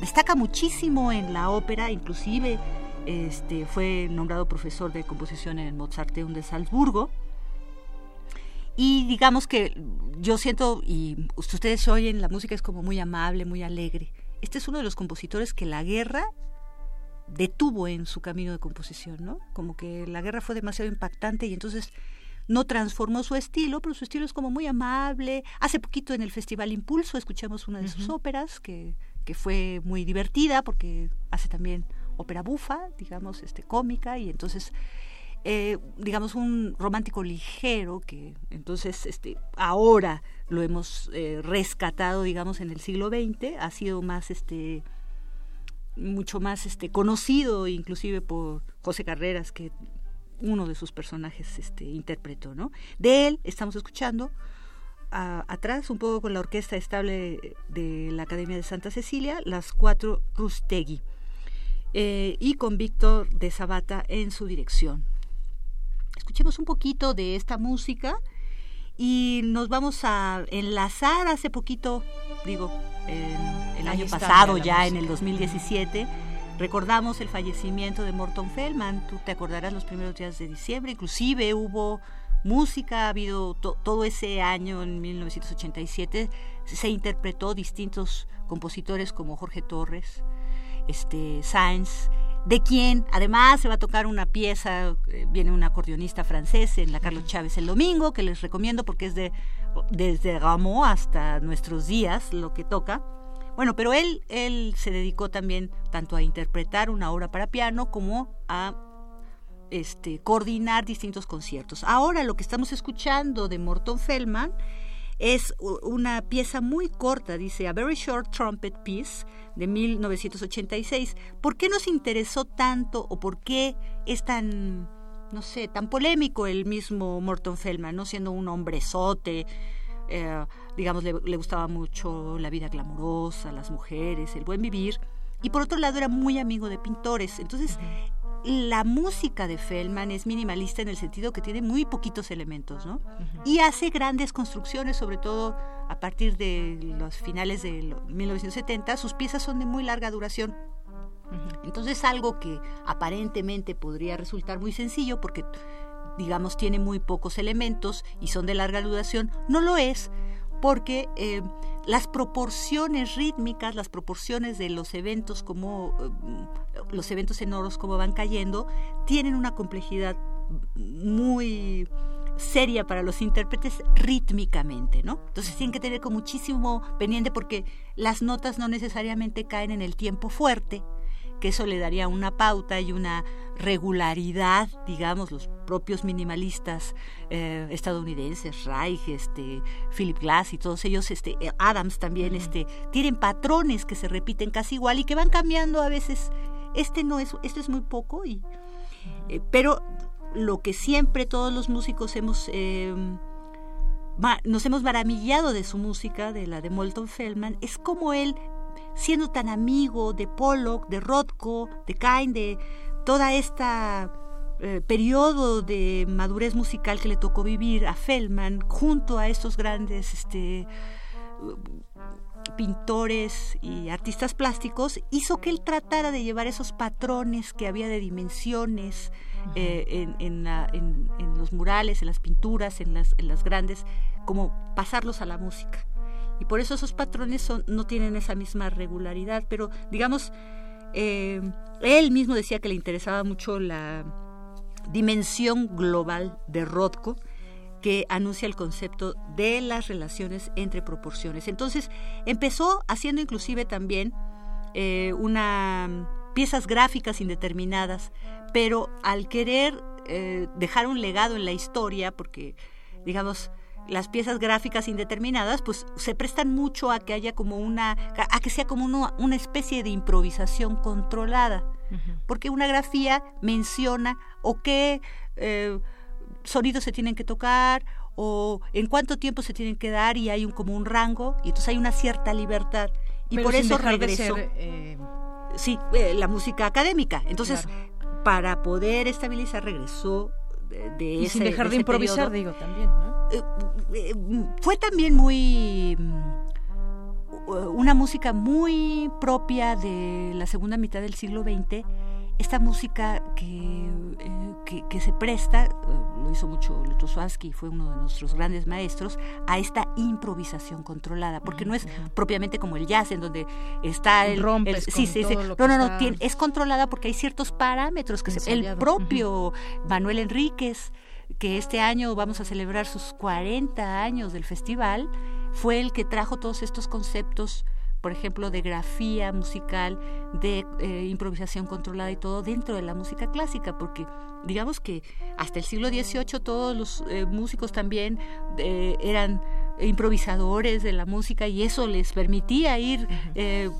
Destaca muchísimo en la ópera, inclusive este, fue nombrado profesor de composición en el Mozarteum de Salzburgo. Y digamos que yo siento, y ustedes oyen, la música es como muy amable, muy alegre. Este es uno de los compositores que la guerra detuvo en su camino de composición, ¿no? Como que la guerra fue demasiado impactante y entonces no transformó su estilo, pero su estilo es como muy amable. Hace poquito en el Festival Impulso escuchamos una de sus óperas que, que fue muy divertida porque hace también ópera bufa, digamos, este, cómica, y entonces, eh, digamos, un romántico ligero que entonces este, ahora lo hemos eh, rescatado, digamos, en el siglo XX, ha sido más este mucho más este conocido inclusive por José Carreras que uno de sus personajes este interpretó no de él estamos escuchando atrás un poco con la orquesta estable de la Academia de Santa Cecilia las cuatro Rustegui eh, y con Víctor de Sabata en su dirección. Escuchemos un poquito de esta música y nos vamos a enlazar hace poquito digo el año pasado, ya en el 2017, recordamos el fallecimiento de Morton Feldman. Tú te acordarás los primeros días de diciembre, inclusive hubo música, ha habido todo ese año, en 1987, se interpretó distintos compositores como Jorge Torres, este, Sainz, de quien además se va a tocar una pieza, eh, viene un acordeonista francés en la Carlos Chávez el domingo, que les recomiendo porque es de desde Rameau hasta nuestros días lo que toca. Bueno, pero él, él se dedicó también tanto a interpretar una obra para piano como a este, coordinar distintos conciertos. Ahora lo que estamos escuchando de Morton Feldman es una pieza muy corta, dice A Very Short Trumpet Piece de 1986. ¿Por qué nos interesó tanto o por qué es tan no sé, tan polémico el mismo Morton Feldman, ¿no? Siendo un hombrezote, eh, digamos, le, gustaba mucho la vida glamurosa, las mujeres, el buen vivir. y por otro lado era muy amigo de pintores. Entonces, la música de Feldman es minimalista en el sentido que tiene muy poquitos elementos, ¿no? Y hace grandes construcciones, sobre todo a partir de los finales de 1970. Sus piezas son de muy larga duración. Entonces, algo que aparentemente podría resultar muy sencillo, porque digamos tiene muy pocos elementos y son de larga duración, no lo es, porque eh, las proporciones rítmicas, las proporciones de los eventos como eh, los eventos sonoros como van cayendo, tienen una complejidad muy seria para los intérpretes rítmicamente, ¿no? Entonces tienen que tener con muchísimo pendiente porque las notas no necesariamente caen en el tiempo fuerte, que eso le daría una pauta y una regularidad, digamos, los propios minimalistas eh, estadounidenses, Reich, este, Philip Glass y todos ellos, este, eh, Adams también, este, tienen patrones que se repiten casi igual y que van cambiando a veces. Este no es, esto es muy poco y, eh, pero lo que siempre todos los músicos hemos nos hemos maravillado de su música, de la de Molton Feldman, es como él siendo tan amigo de Pollock, de Rothko, de Kain, de toda esta eh, periodo de madurez musical que le tocó vivir a Feldman junto a estos grandes este, pintores y artistas plásticos hizo que él tratara de llevar esos patrones que había de dimensiones eh, en, los murales, en las pinturas, en las, en las grandes, como pasarlos a la música y por eso esos patrones no tienen esa misma regularidad, pero digamos, eh, él mismo decía que le interesaba mucho la dimensión global de Rothko, que anuncia el concepto de las relaciones entre proporciones. Entonces, empezó haciendo inclusive también eh, una piezas gráficas indeterminadas, pero al querer eh, dejar un legado en la historia, porque digamos, las piezas gráficas indeterminadas, pues se prestan mucho a que haya como una, a que sea como una especie de improvisación controlada, porque una grafía menciona o qué eh, sonidos se tienen que tocar o en cuánto tiempo se tienen que dar y hay un como un rango y entonces hay una cierta libertad y por eso regresó. Eh, sí, eh, la música académica. Entonces, para poder estabilizar regresó y sin dejar de, improvisar, digo, también, ¿no? Eh, eh, fue también muy mm, una música muy propia de la segunda mitad del siglo XX esta música que, eh, que, se presta, eh, lo hizo mucho Lutosławski, fue uno de nuestros grandes maestros, a esta improvisación controlada, porque no es propiamente como el jazz, en donde está el... Rompes sí, sí, sí, no, no, no, es controlada porque hay ciertos parámetros que se, el propio Manuel Enríquez, que este año vamos a celebrar sus 40 años del festival, fue el que trajo todos estos conceptos por ejemplo, de grafía musical, de eh, improvisación controlada y todo dentro de la música clásica, porque digamos que hasta el siglo XVIII todos los eh, músicos también eh, eran improvisadores de la música y eso les permitía ir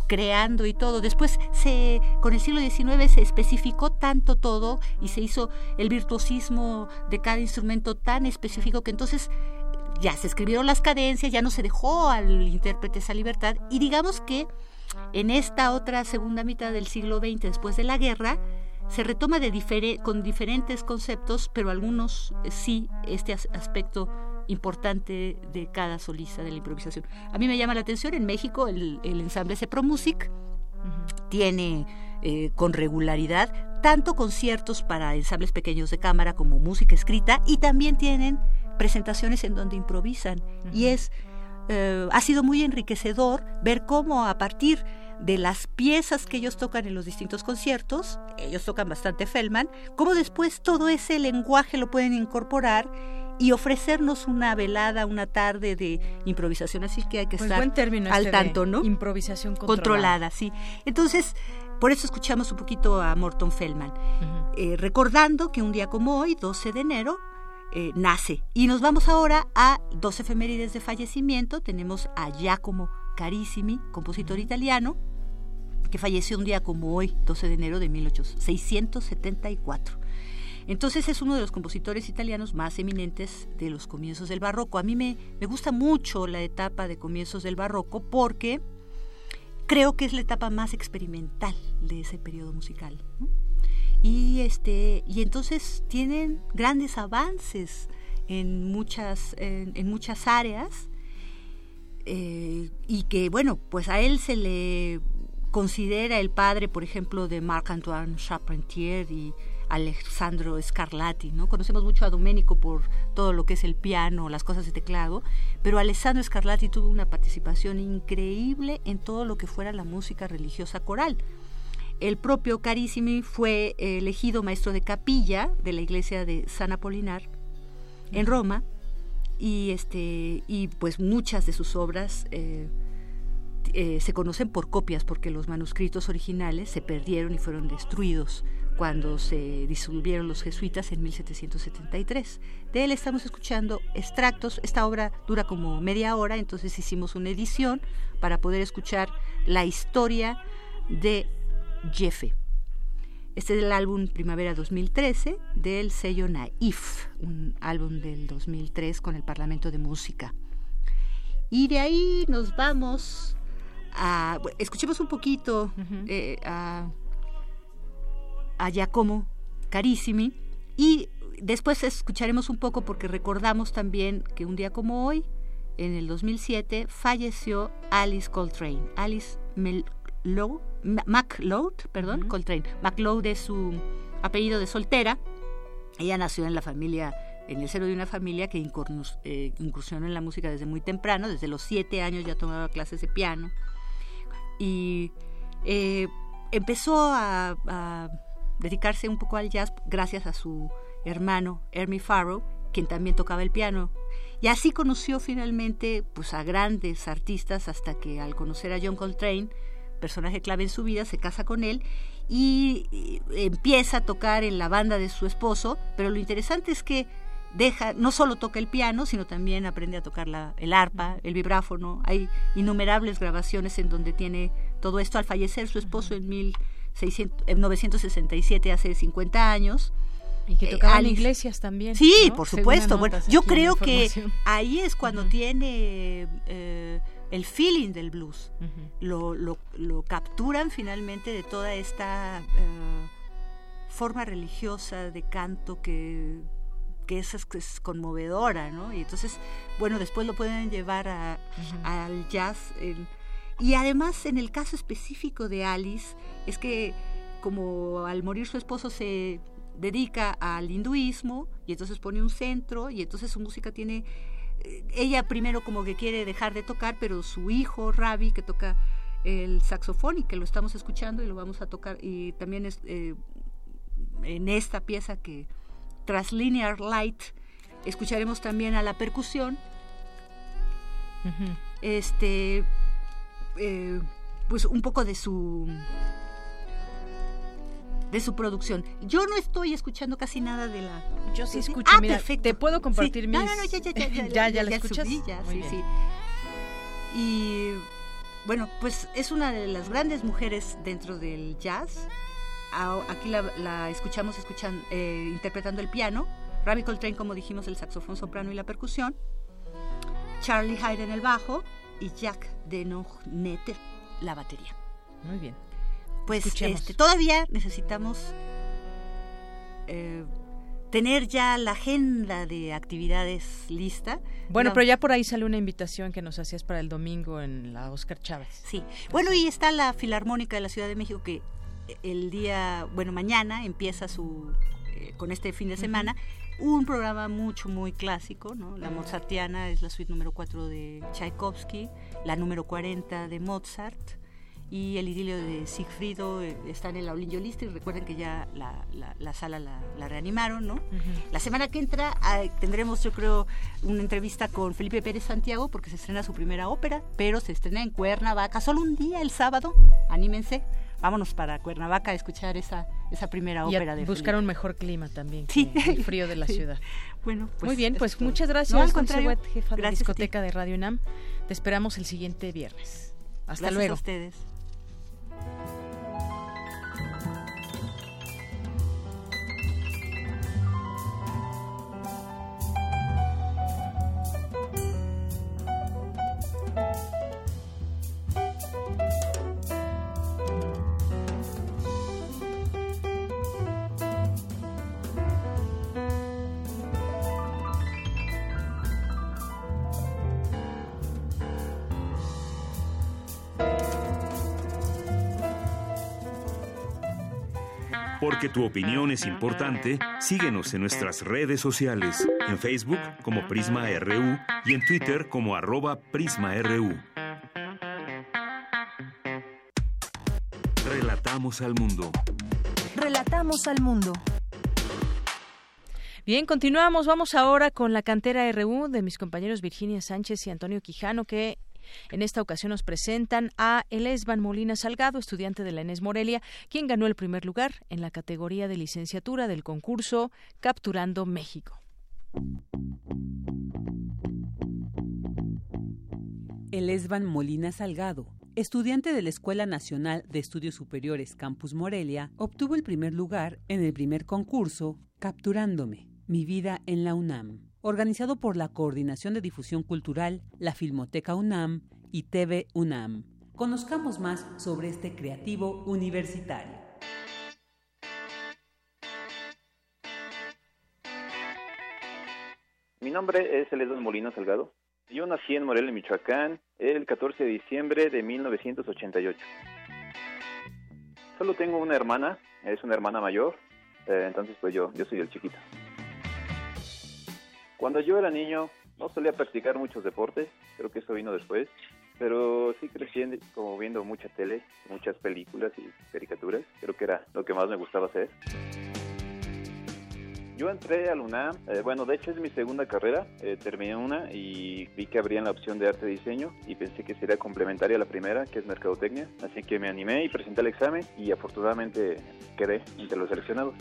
creando y todo. Después se, con el siglo XIX se especificó tanto todo y se hizo el virtuosismo de cada instrumento tan específico que entonces ya se escribieron las cadencias, ya no se dejó al intérprete esa libertad y digamos que en esta otra segunda mitad del siglo XX, después de la guerra, se retoma de con diferentes conceptos, pero algunos eh, sí, este aspecto importante de cada solista de la improvisación. A mí me llama la atención, en México el, ensamble Cepro Music tiene eh, con regularidad tanto conciertos para ensambles pequeños de cámara como música escrita y también tienen presentaciones en donde improvisan y es eh, ha sido muy enriquecedor ver cómo a partir de las piezas que ellos tocan en los distintos conciertos, ellos tocan bastante Feldman, cómo después todo ese lenguaje lo pueden incorporar y ofrecernos una velada, una tarde de improvisación, así que hay que pues estar al este tanto, ¿no? Improvisación controlada. sí. Entonces, por eso escuchamos un poquito a Morton Feldman, eh, recordando que un día como hoy, 12 de enero, eh, nace. Y nos vamos ahora a dos efemérides de fallecimiento. Tenemos a Giacomo Carissimi, compositor italiano, que falleció un día como hoy, 12 de enero de 1674. Entonces es uno de los compositores italianos más eminentes de los comienzos del barroco. A mí me, me gusta mucho la etapa de comienzos del barroco porque creo que es la etapa más experimental de ese periodo musical. Y, este, y entonces tienen grandes avances en muchas, en, muchas áreas eh, y que, bueno, pues a él se le considera el padre, por ejemplo, de Marc-Antoine Charpentier y Alessandro Scarlatti, ¿no? Conocemos mucho a Domenico por todo lo que es el piano, las cosas de teclado, pero Alessandro Scarlatti tuvo una participación increíble en todo lo que fuera la música religiosa coral. El propio Carissimi fue elegido maestro de capilla de la iglesia de San Apolinar en Roma y este y pues muchas de sus obras eh, eh, se conocen por copias porque los manuscritos originales se perdieron y fueron destruidos cuando se disolvieron los jesuitas en 1773. De él estamos escuchando extractos. Esta obra dura como media hora, entonces hicimos una edición para poder escuchar la historia de Jefe. Este es el álbum Primavera 2013 del sello Naif, un álbum del 2003 con el Parlamento de Música. Y de ahí nos vamos a... escuchemos un poquito eh, a a Giacomo Carissimi y después escucharemos un poco porque recordamos también que un día como hoy, en el 2007, falleció Alice Coltrane. Alice McLeod, perdón, Coltrane. McLeod es su apellido de soltera. Ella nació en la familia, en el seno de una familia que eh, incursionó en la música desde muy temprano, desde los siete años ya tomaba clases de piano. Y eh, empezó a dedicarse un poco al jazz gracias a su hermano Ernie Farrow, quien también tocaba el piano. Y así conoció finalmente pues, a grandes artistas hasta que al conocer a John Coltrane, personaje clave en su vida, se casa con él y empieza a tocar en la banda de su esposo, pero lo interesante es que deja, no solo toca el piano, sino también aprende a tocar la, el arpa, el vibráfono. Hay innumerables grabaciones en donde tiene todo esto. Al fallecer su esposo en mil 967 hace 50 años. Y que tocaban iglesias también. Sí, por supuesto. Bueno, yo creo que ahí es cuando tiene eh, el feeling del blues. lo, lo, lo, capturan finalmente de toda esta eh, forma religiosa de canto que, que es, es, conmovedora, ¿no? Y entonces, bueno, después lo pueden llevar a, al jazz. y además, en el caso específico de Alice, es que como al morir su esposo se dedica al hinduismo y entonces pone un centro y entonces su música tiene ella primero como que quiere dejar de tocar pero su hijo Ravi que toca el saxofón y que lo estamos escuchando y lo vamos a tocar y también es eh, en esta pieza que tras Linear Light escucharemos también a la percusión. Este eh, pues un poco de su de su producción. Yo no estoy escuchando casi nada de la... Yo sí escucho, ah, perfecto. te puedo compartir mis... No, no, no, ya, ya, ya, ya, ya, ya, la escuchas. sí, sí. Y bueno, pues es una de las grandes mujeres dentro del jazz. Aquí la, escuchamos escuchan, eh, interpretando el piano, Ravi Coltrane, como dijimos, el saxofón soprano y la percusión, Charlie Hyde en el bajo y Jack Denognette la batería. Muy bien pues este, todavía necesitamos eh, tener ya la agenda de actividades lista. Bueno, pero ya por ahí sale una invitación que nos hacías para el domingo en la Oscar Chávez. Sí, bueno, y está la Filarmónica de la Ciudad de México que el día, bueno, mañana empieza su, eh, con este fin de semana, un programa mucho, muy clásico, ¿no? La Mozartiana es la suite número 4 de Tchaikovsky, la número 40 de Mozart, y el idilio de Sigfrido eh, está en el Aulillo Lista y recuerden que ya la, la, sala la, reanimaron, ¿no? La semana que entra tendremos, yo creo, una entrevista con Felipe Pérez Santiago porque se estrena su primera ópera, pero se estrena en Cuernavaca, solo un día, el sábado, anímense. Vámonos para Cuernavaca a escuchar esa, esa primera ópera de buscar un mejor clima también, sí. el frío de la ciudad. Bueno, pues muy bien, pues muchas gracias, no, al contrario, jefa de la discoteca de Radio UNAM. Te esperamos el siguiente viernes. Hasta gracias luego. A ustedes. Porque tu opinión es importante, síguenos en nuestras redes sociales, en Facebook como Prisma RU y en Twitter como arroba PrismaRU. Relatamos al mundo. Relatamos al mundo. Bien, continuamos. Vamos ahora con la cantera RU de mis compañeros Virginia Sánchez y Antonio Quijano, que en esta ocasión nos presentan a Elesban Molina Salgado, estudiante de la ENES Morelia, quien ganó el primer lugar en la categoría de licenciatura del concurso Capturando México. Elesban Molina Salgado, estudiante de la Escuela Nacional de Estudios Superiores Campus Morelia, obtuvo el primer lugar en el primer concurso Capturándome, mi vida en la UNAM organizado por la Coordinación de Difusión Cultural, la Filmoteca UNAM y TV UNAM. Conozcamos más sobre este creativo universitario. Mi nombre es Eledon Molina Salgado. Yo nací en Morelia, Michoacán, el 14 de diciembre de 1988. Solo tengo una hermana, es una hermana mayor, eh, entonces pues yo, yo soy el chiquito. Cuando yo era niño no solía practicar muchos deportes, creo que eso vino después, pero sí crecí como viendo mucha tele, muchas películas y caricaturas, creo que era lo que más me gustaba hacer. Yo entré a UNAM, eh, bueno, de hecho es mi segunda carrera, eh, terminé una y vi que abrían la opción de arte y diseño y pensé que sería complementaria a la primera, que es mercadotecnia, así que me animé y presenté el examen y afortunadamente quedé entre los seleccionados.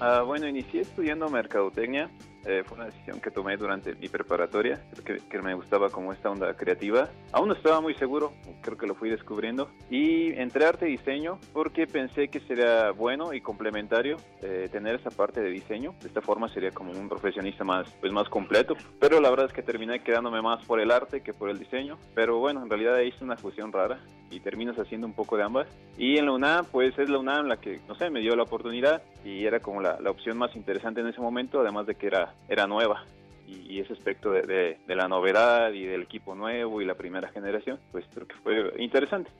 Ah, bueno, inicié estudiando mercadotecnia eh, fue una decisión que tomé durante mi preparatoria, que, que, me gustaba como esta onda creativa. Aún no estaba muy seguro, creo que lo fui descubriendo. Y entré a arte y diseño porque pensé que sería bueno y complementario eh, tener esa parte de diseño. De esta forma sería como un profesionista más, pues más completo. Pero la verdad es que terminé quedándome más por el arte que por el diseño. Pero bueno, en realidad hice una fusión rara y terminas haciendo un poco de ambas. Y en la UNAM, pues es la UNAM la que, no sé, me dio la oportunidad y era como la, la opción más interesante en ese momento, además de que era era, nueva y, ese aspecto de, de, la novedad y del equipo nuevo y la primera generación, pues creo que fue interesante.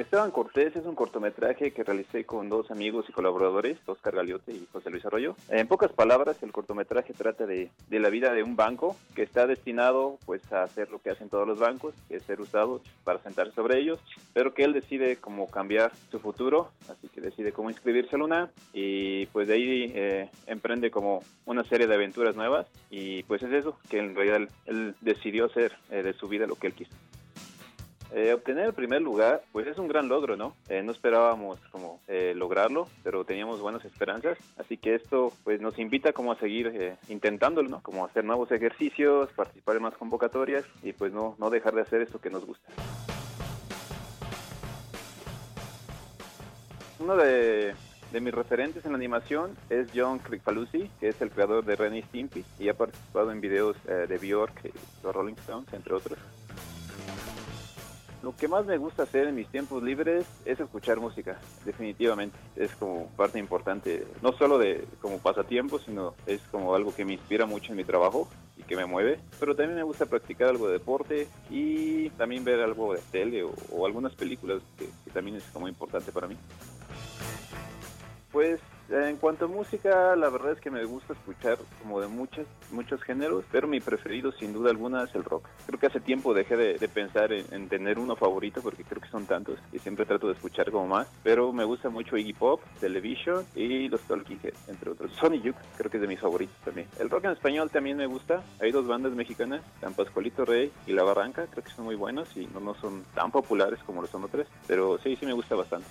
Esteban Cortés es un cortometraje que realicé con dos amigos y colaboradores, Oscar Galiote y José Luis Arroyo. En pocas palabras, el cortometraje trata de, de, la vida de un banco que está destinado pues a hacer lo que hacen todos los bancos, que es ser usados para sentarse sobre ellos, pero que él decide cómo cambiar su futuro, así que decide cómo inscribirse a Luna y pues de ahí eh, emprende como una serie de aventuras nuevas y pues es eso, que en realidad él, decidió hacer eh, de su vida lo que él quiso. Eh, obtener el primer lugar, pues es un gran logro, ¿no? Eh, no esperábamos como eh, lograrlo, pero teníamos buenas esperanzas, así que esto pues nos invita como a seguir intentándolo, ¿no? Como hacer nuevos ejercicios, participar en más convocatorias y pues no, no dejar de hacer esto que nos gusta. Uno de, de mis referentes en la animación es John Kricfalusi, que es el creador de Ren y Stimpy y ha participado en videos de Bjork, los Rolling Stones, entre otros. Lo que más me gusta hacer en mis tiempos libres es escuchar música, definitivamente. Es como parte importante, no solo de como pasatiempo, sino es como algo que me inspira mucho en mi trabajo y que me mueve. Pero también me gusta practicar algo de deporte y también ver algo de tele o, algunas películas que, que también es como importante para mí. Pues en cuanto a música, la verdad es que me gusta escuchar como de muchos, muchos géneros, pero mi preferido sin duda alguna es el rock. Creo que hace tiempo dejé de, pensar en, tener uno favorito porque creo que son tantos y siempre trato de escuchar como más, pero me gusta mucho Iggy Pop, Television y los Talking Heads, entre otros. Sony Juke creo que es de mis favoritos también. El rock en español también me gusta. Hay dos bandas mexicanas, San Pascualito Rey y La Barranca, creo que son muy buenos y no, no son tan populares como lo son otros, pero sí, sí me gusta bastante.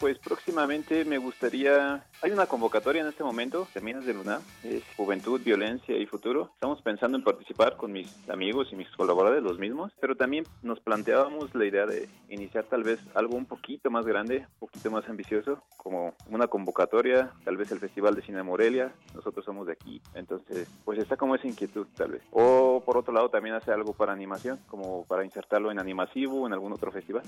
Pues próximamente me gustaría... Hay una convocatoria en este momento, Seminas de Luna, es Juventud, Violencia y Futuro. Estamos pensando en participar con mis amigos y mis colaboradores, los mismos, pero también nos planteábamos la idea de iniciar tal vez algo un poquito más grande, un poquito más ambicioso, como una convocatoria, tal vez el Festival de Cine Morelia, nosotros somos de aquí, entonces pues está como esa inquietud tal vez. O por otro lado también hacer algo para animación, como para insertarlo en Animasivo o en algún otro festival.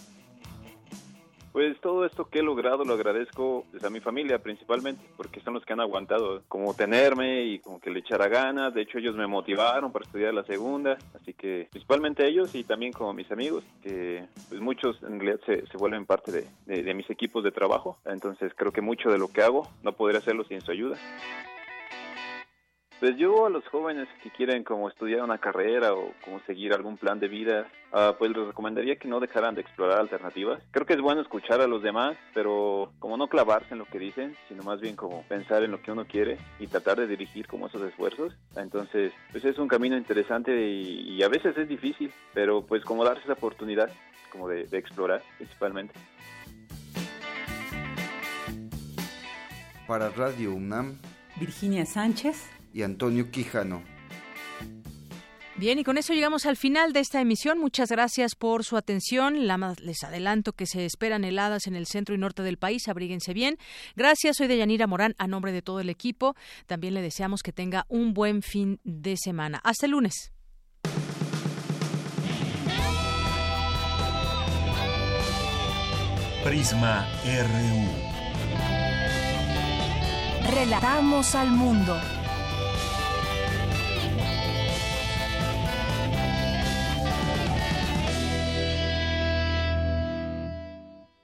Pues todo esto que he logrado lo agradezco pues, a mi familia principalmente, porque son los que han aguantado como tenerme y como que le echara ganas. De hecho, ellos me motivaron para estudiar la segunda, así que principalmente ellos y también como mis amigos, que pues muchos en realidad se, se vuelven parte de, de, de mis equipos de trabajo. Entonces creo que mucho de lo que hago no podría hacerlo sin su ayuda. Pues yo a los jóvenes que quieren como estudiar una carrera o como seguir algún plan de vida, uh, pues les recomendaría que no dejaran de explorar alternativas. Creo que es bueno escuchar a los demás, pero como no clavarse en lo que dicen, sino más bien como pensar en lo que uno quiere y tratar de dirigir como esos esfuerzos. Entonces, pues es un camino interesante y, y a veces es difícil, pero pues como darse esa oportunidad como de, de explorar principalmente. Para Radio UNAM, Virginia Sánchez y Antonio Quijano. Bien, y con eso llegamos al final de esta emisión. Muchas gracias por su atención. les adelanto que se esperan heladas en el centro y norte del país. Abríguense bien. Gracias, soy Deyanira Morán, a nombre de todo el equipo. También le deseamos que tenga un buen fin de semana. Hasta el lunes. Prisma RU. Relatamos al mundo.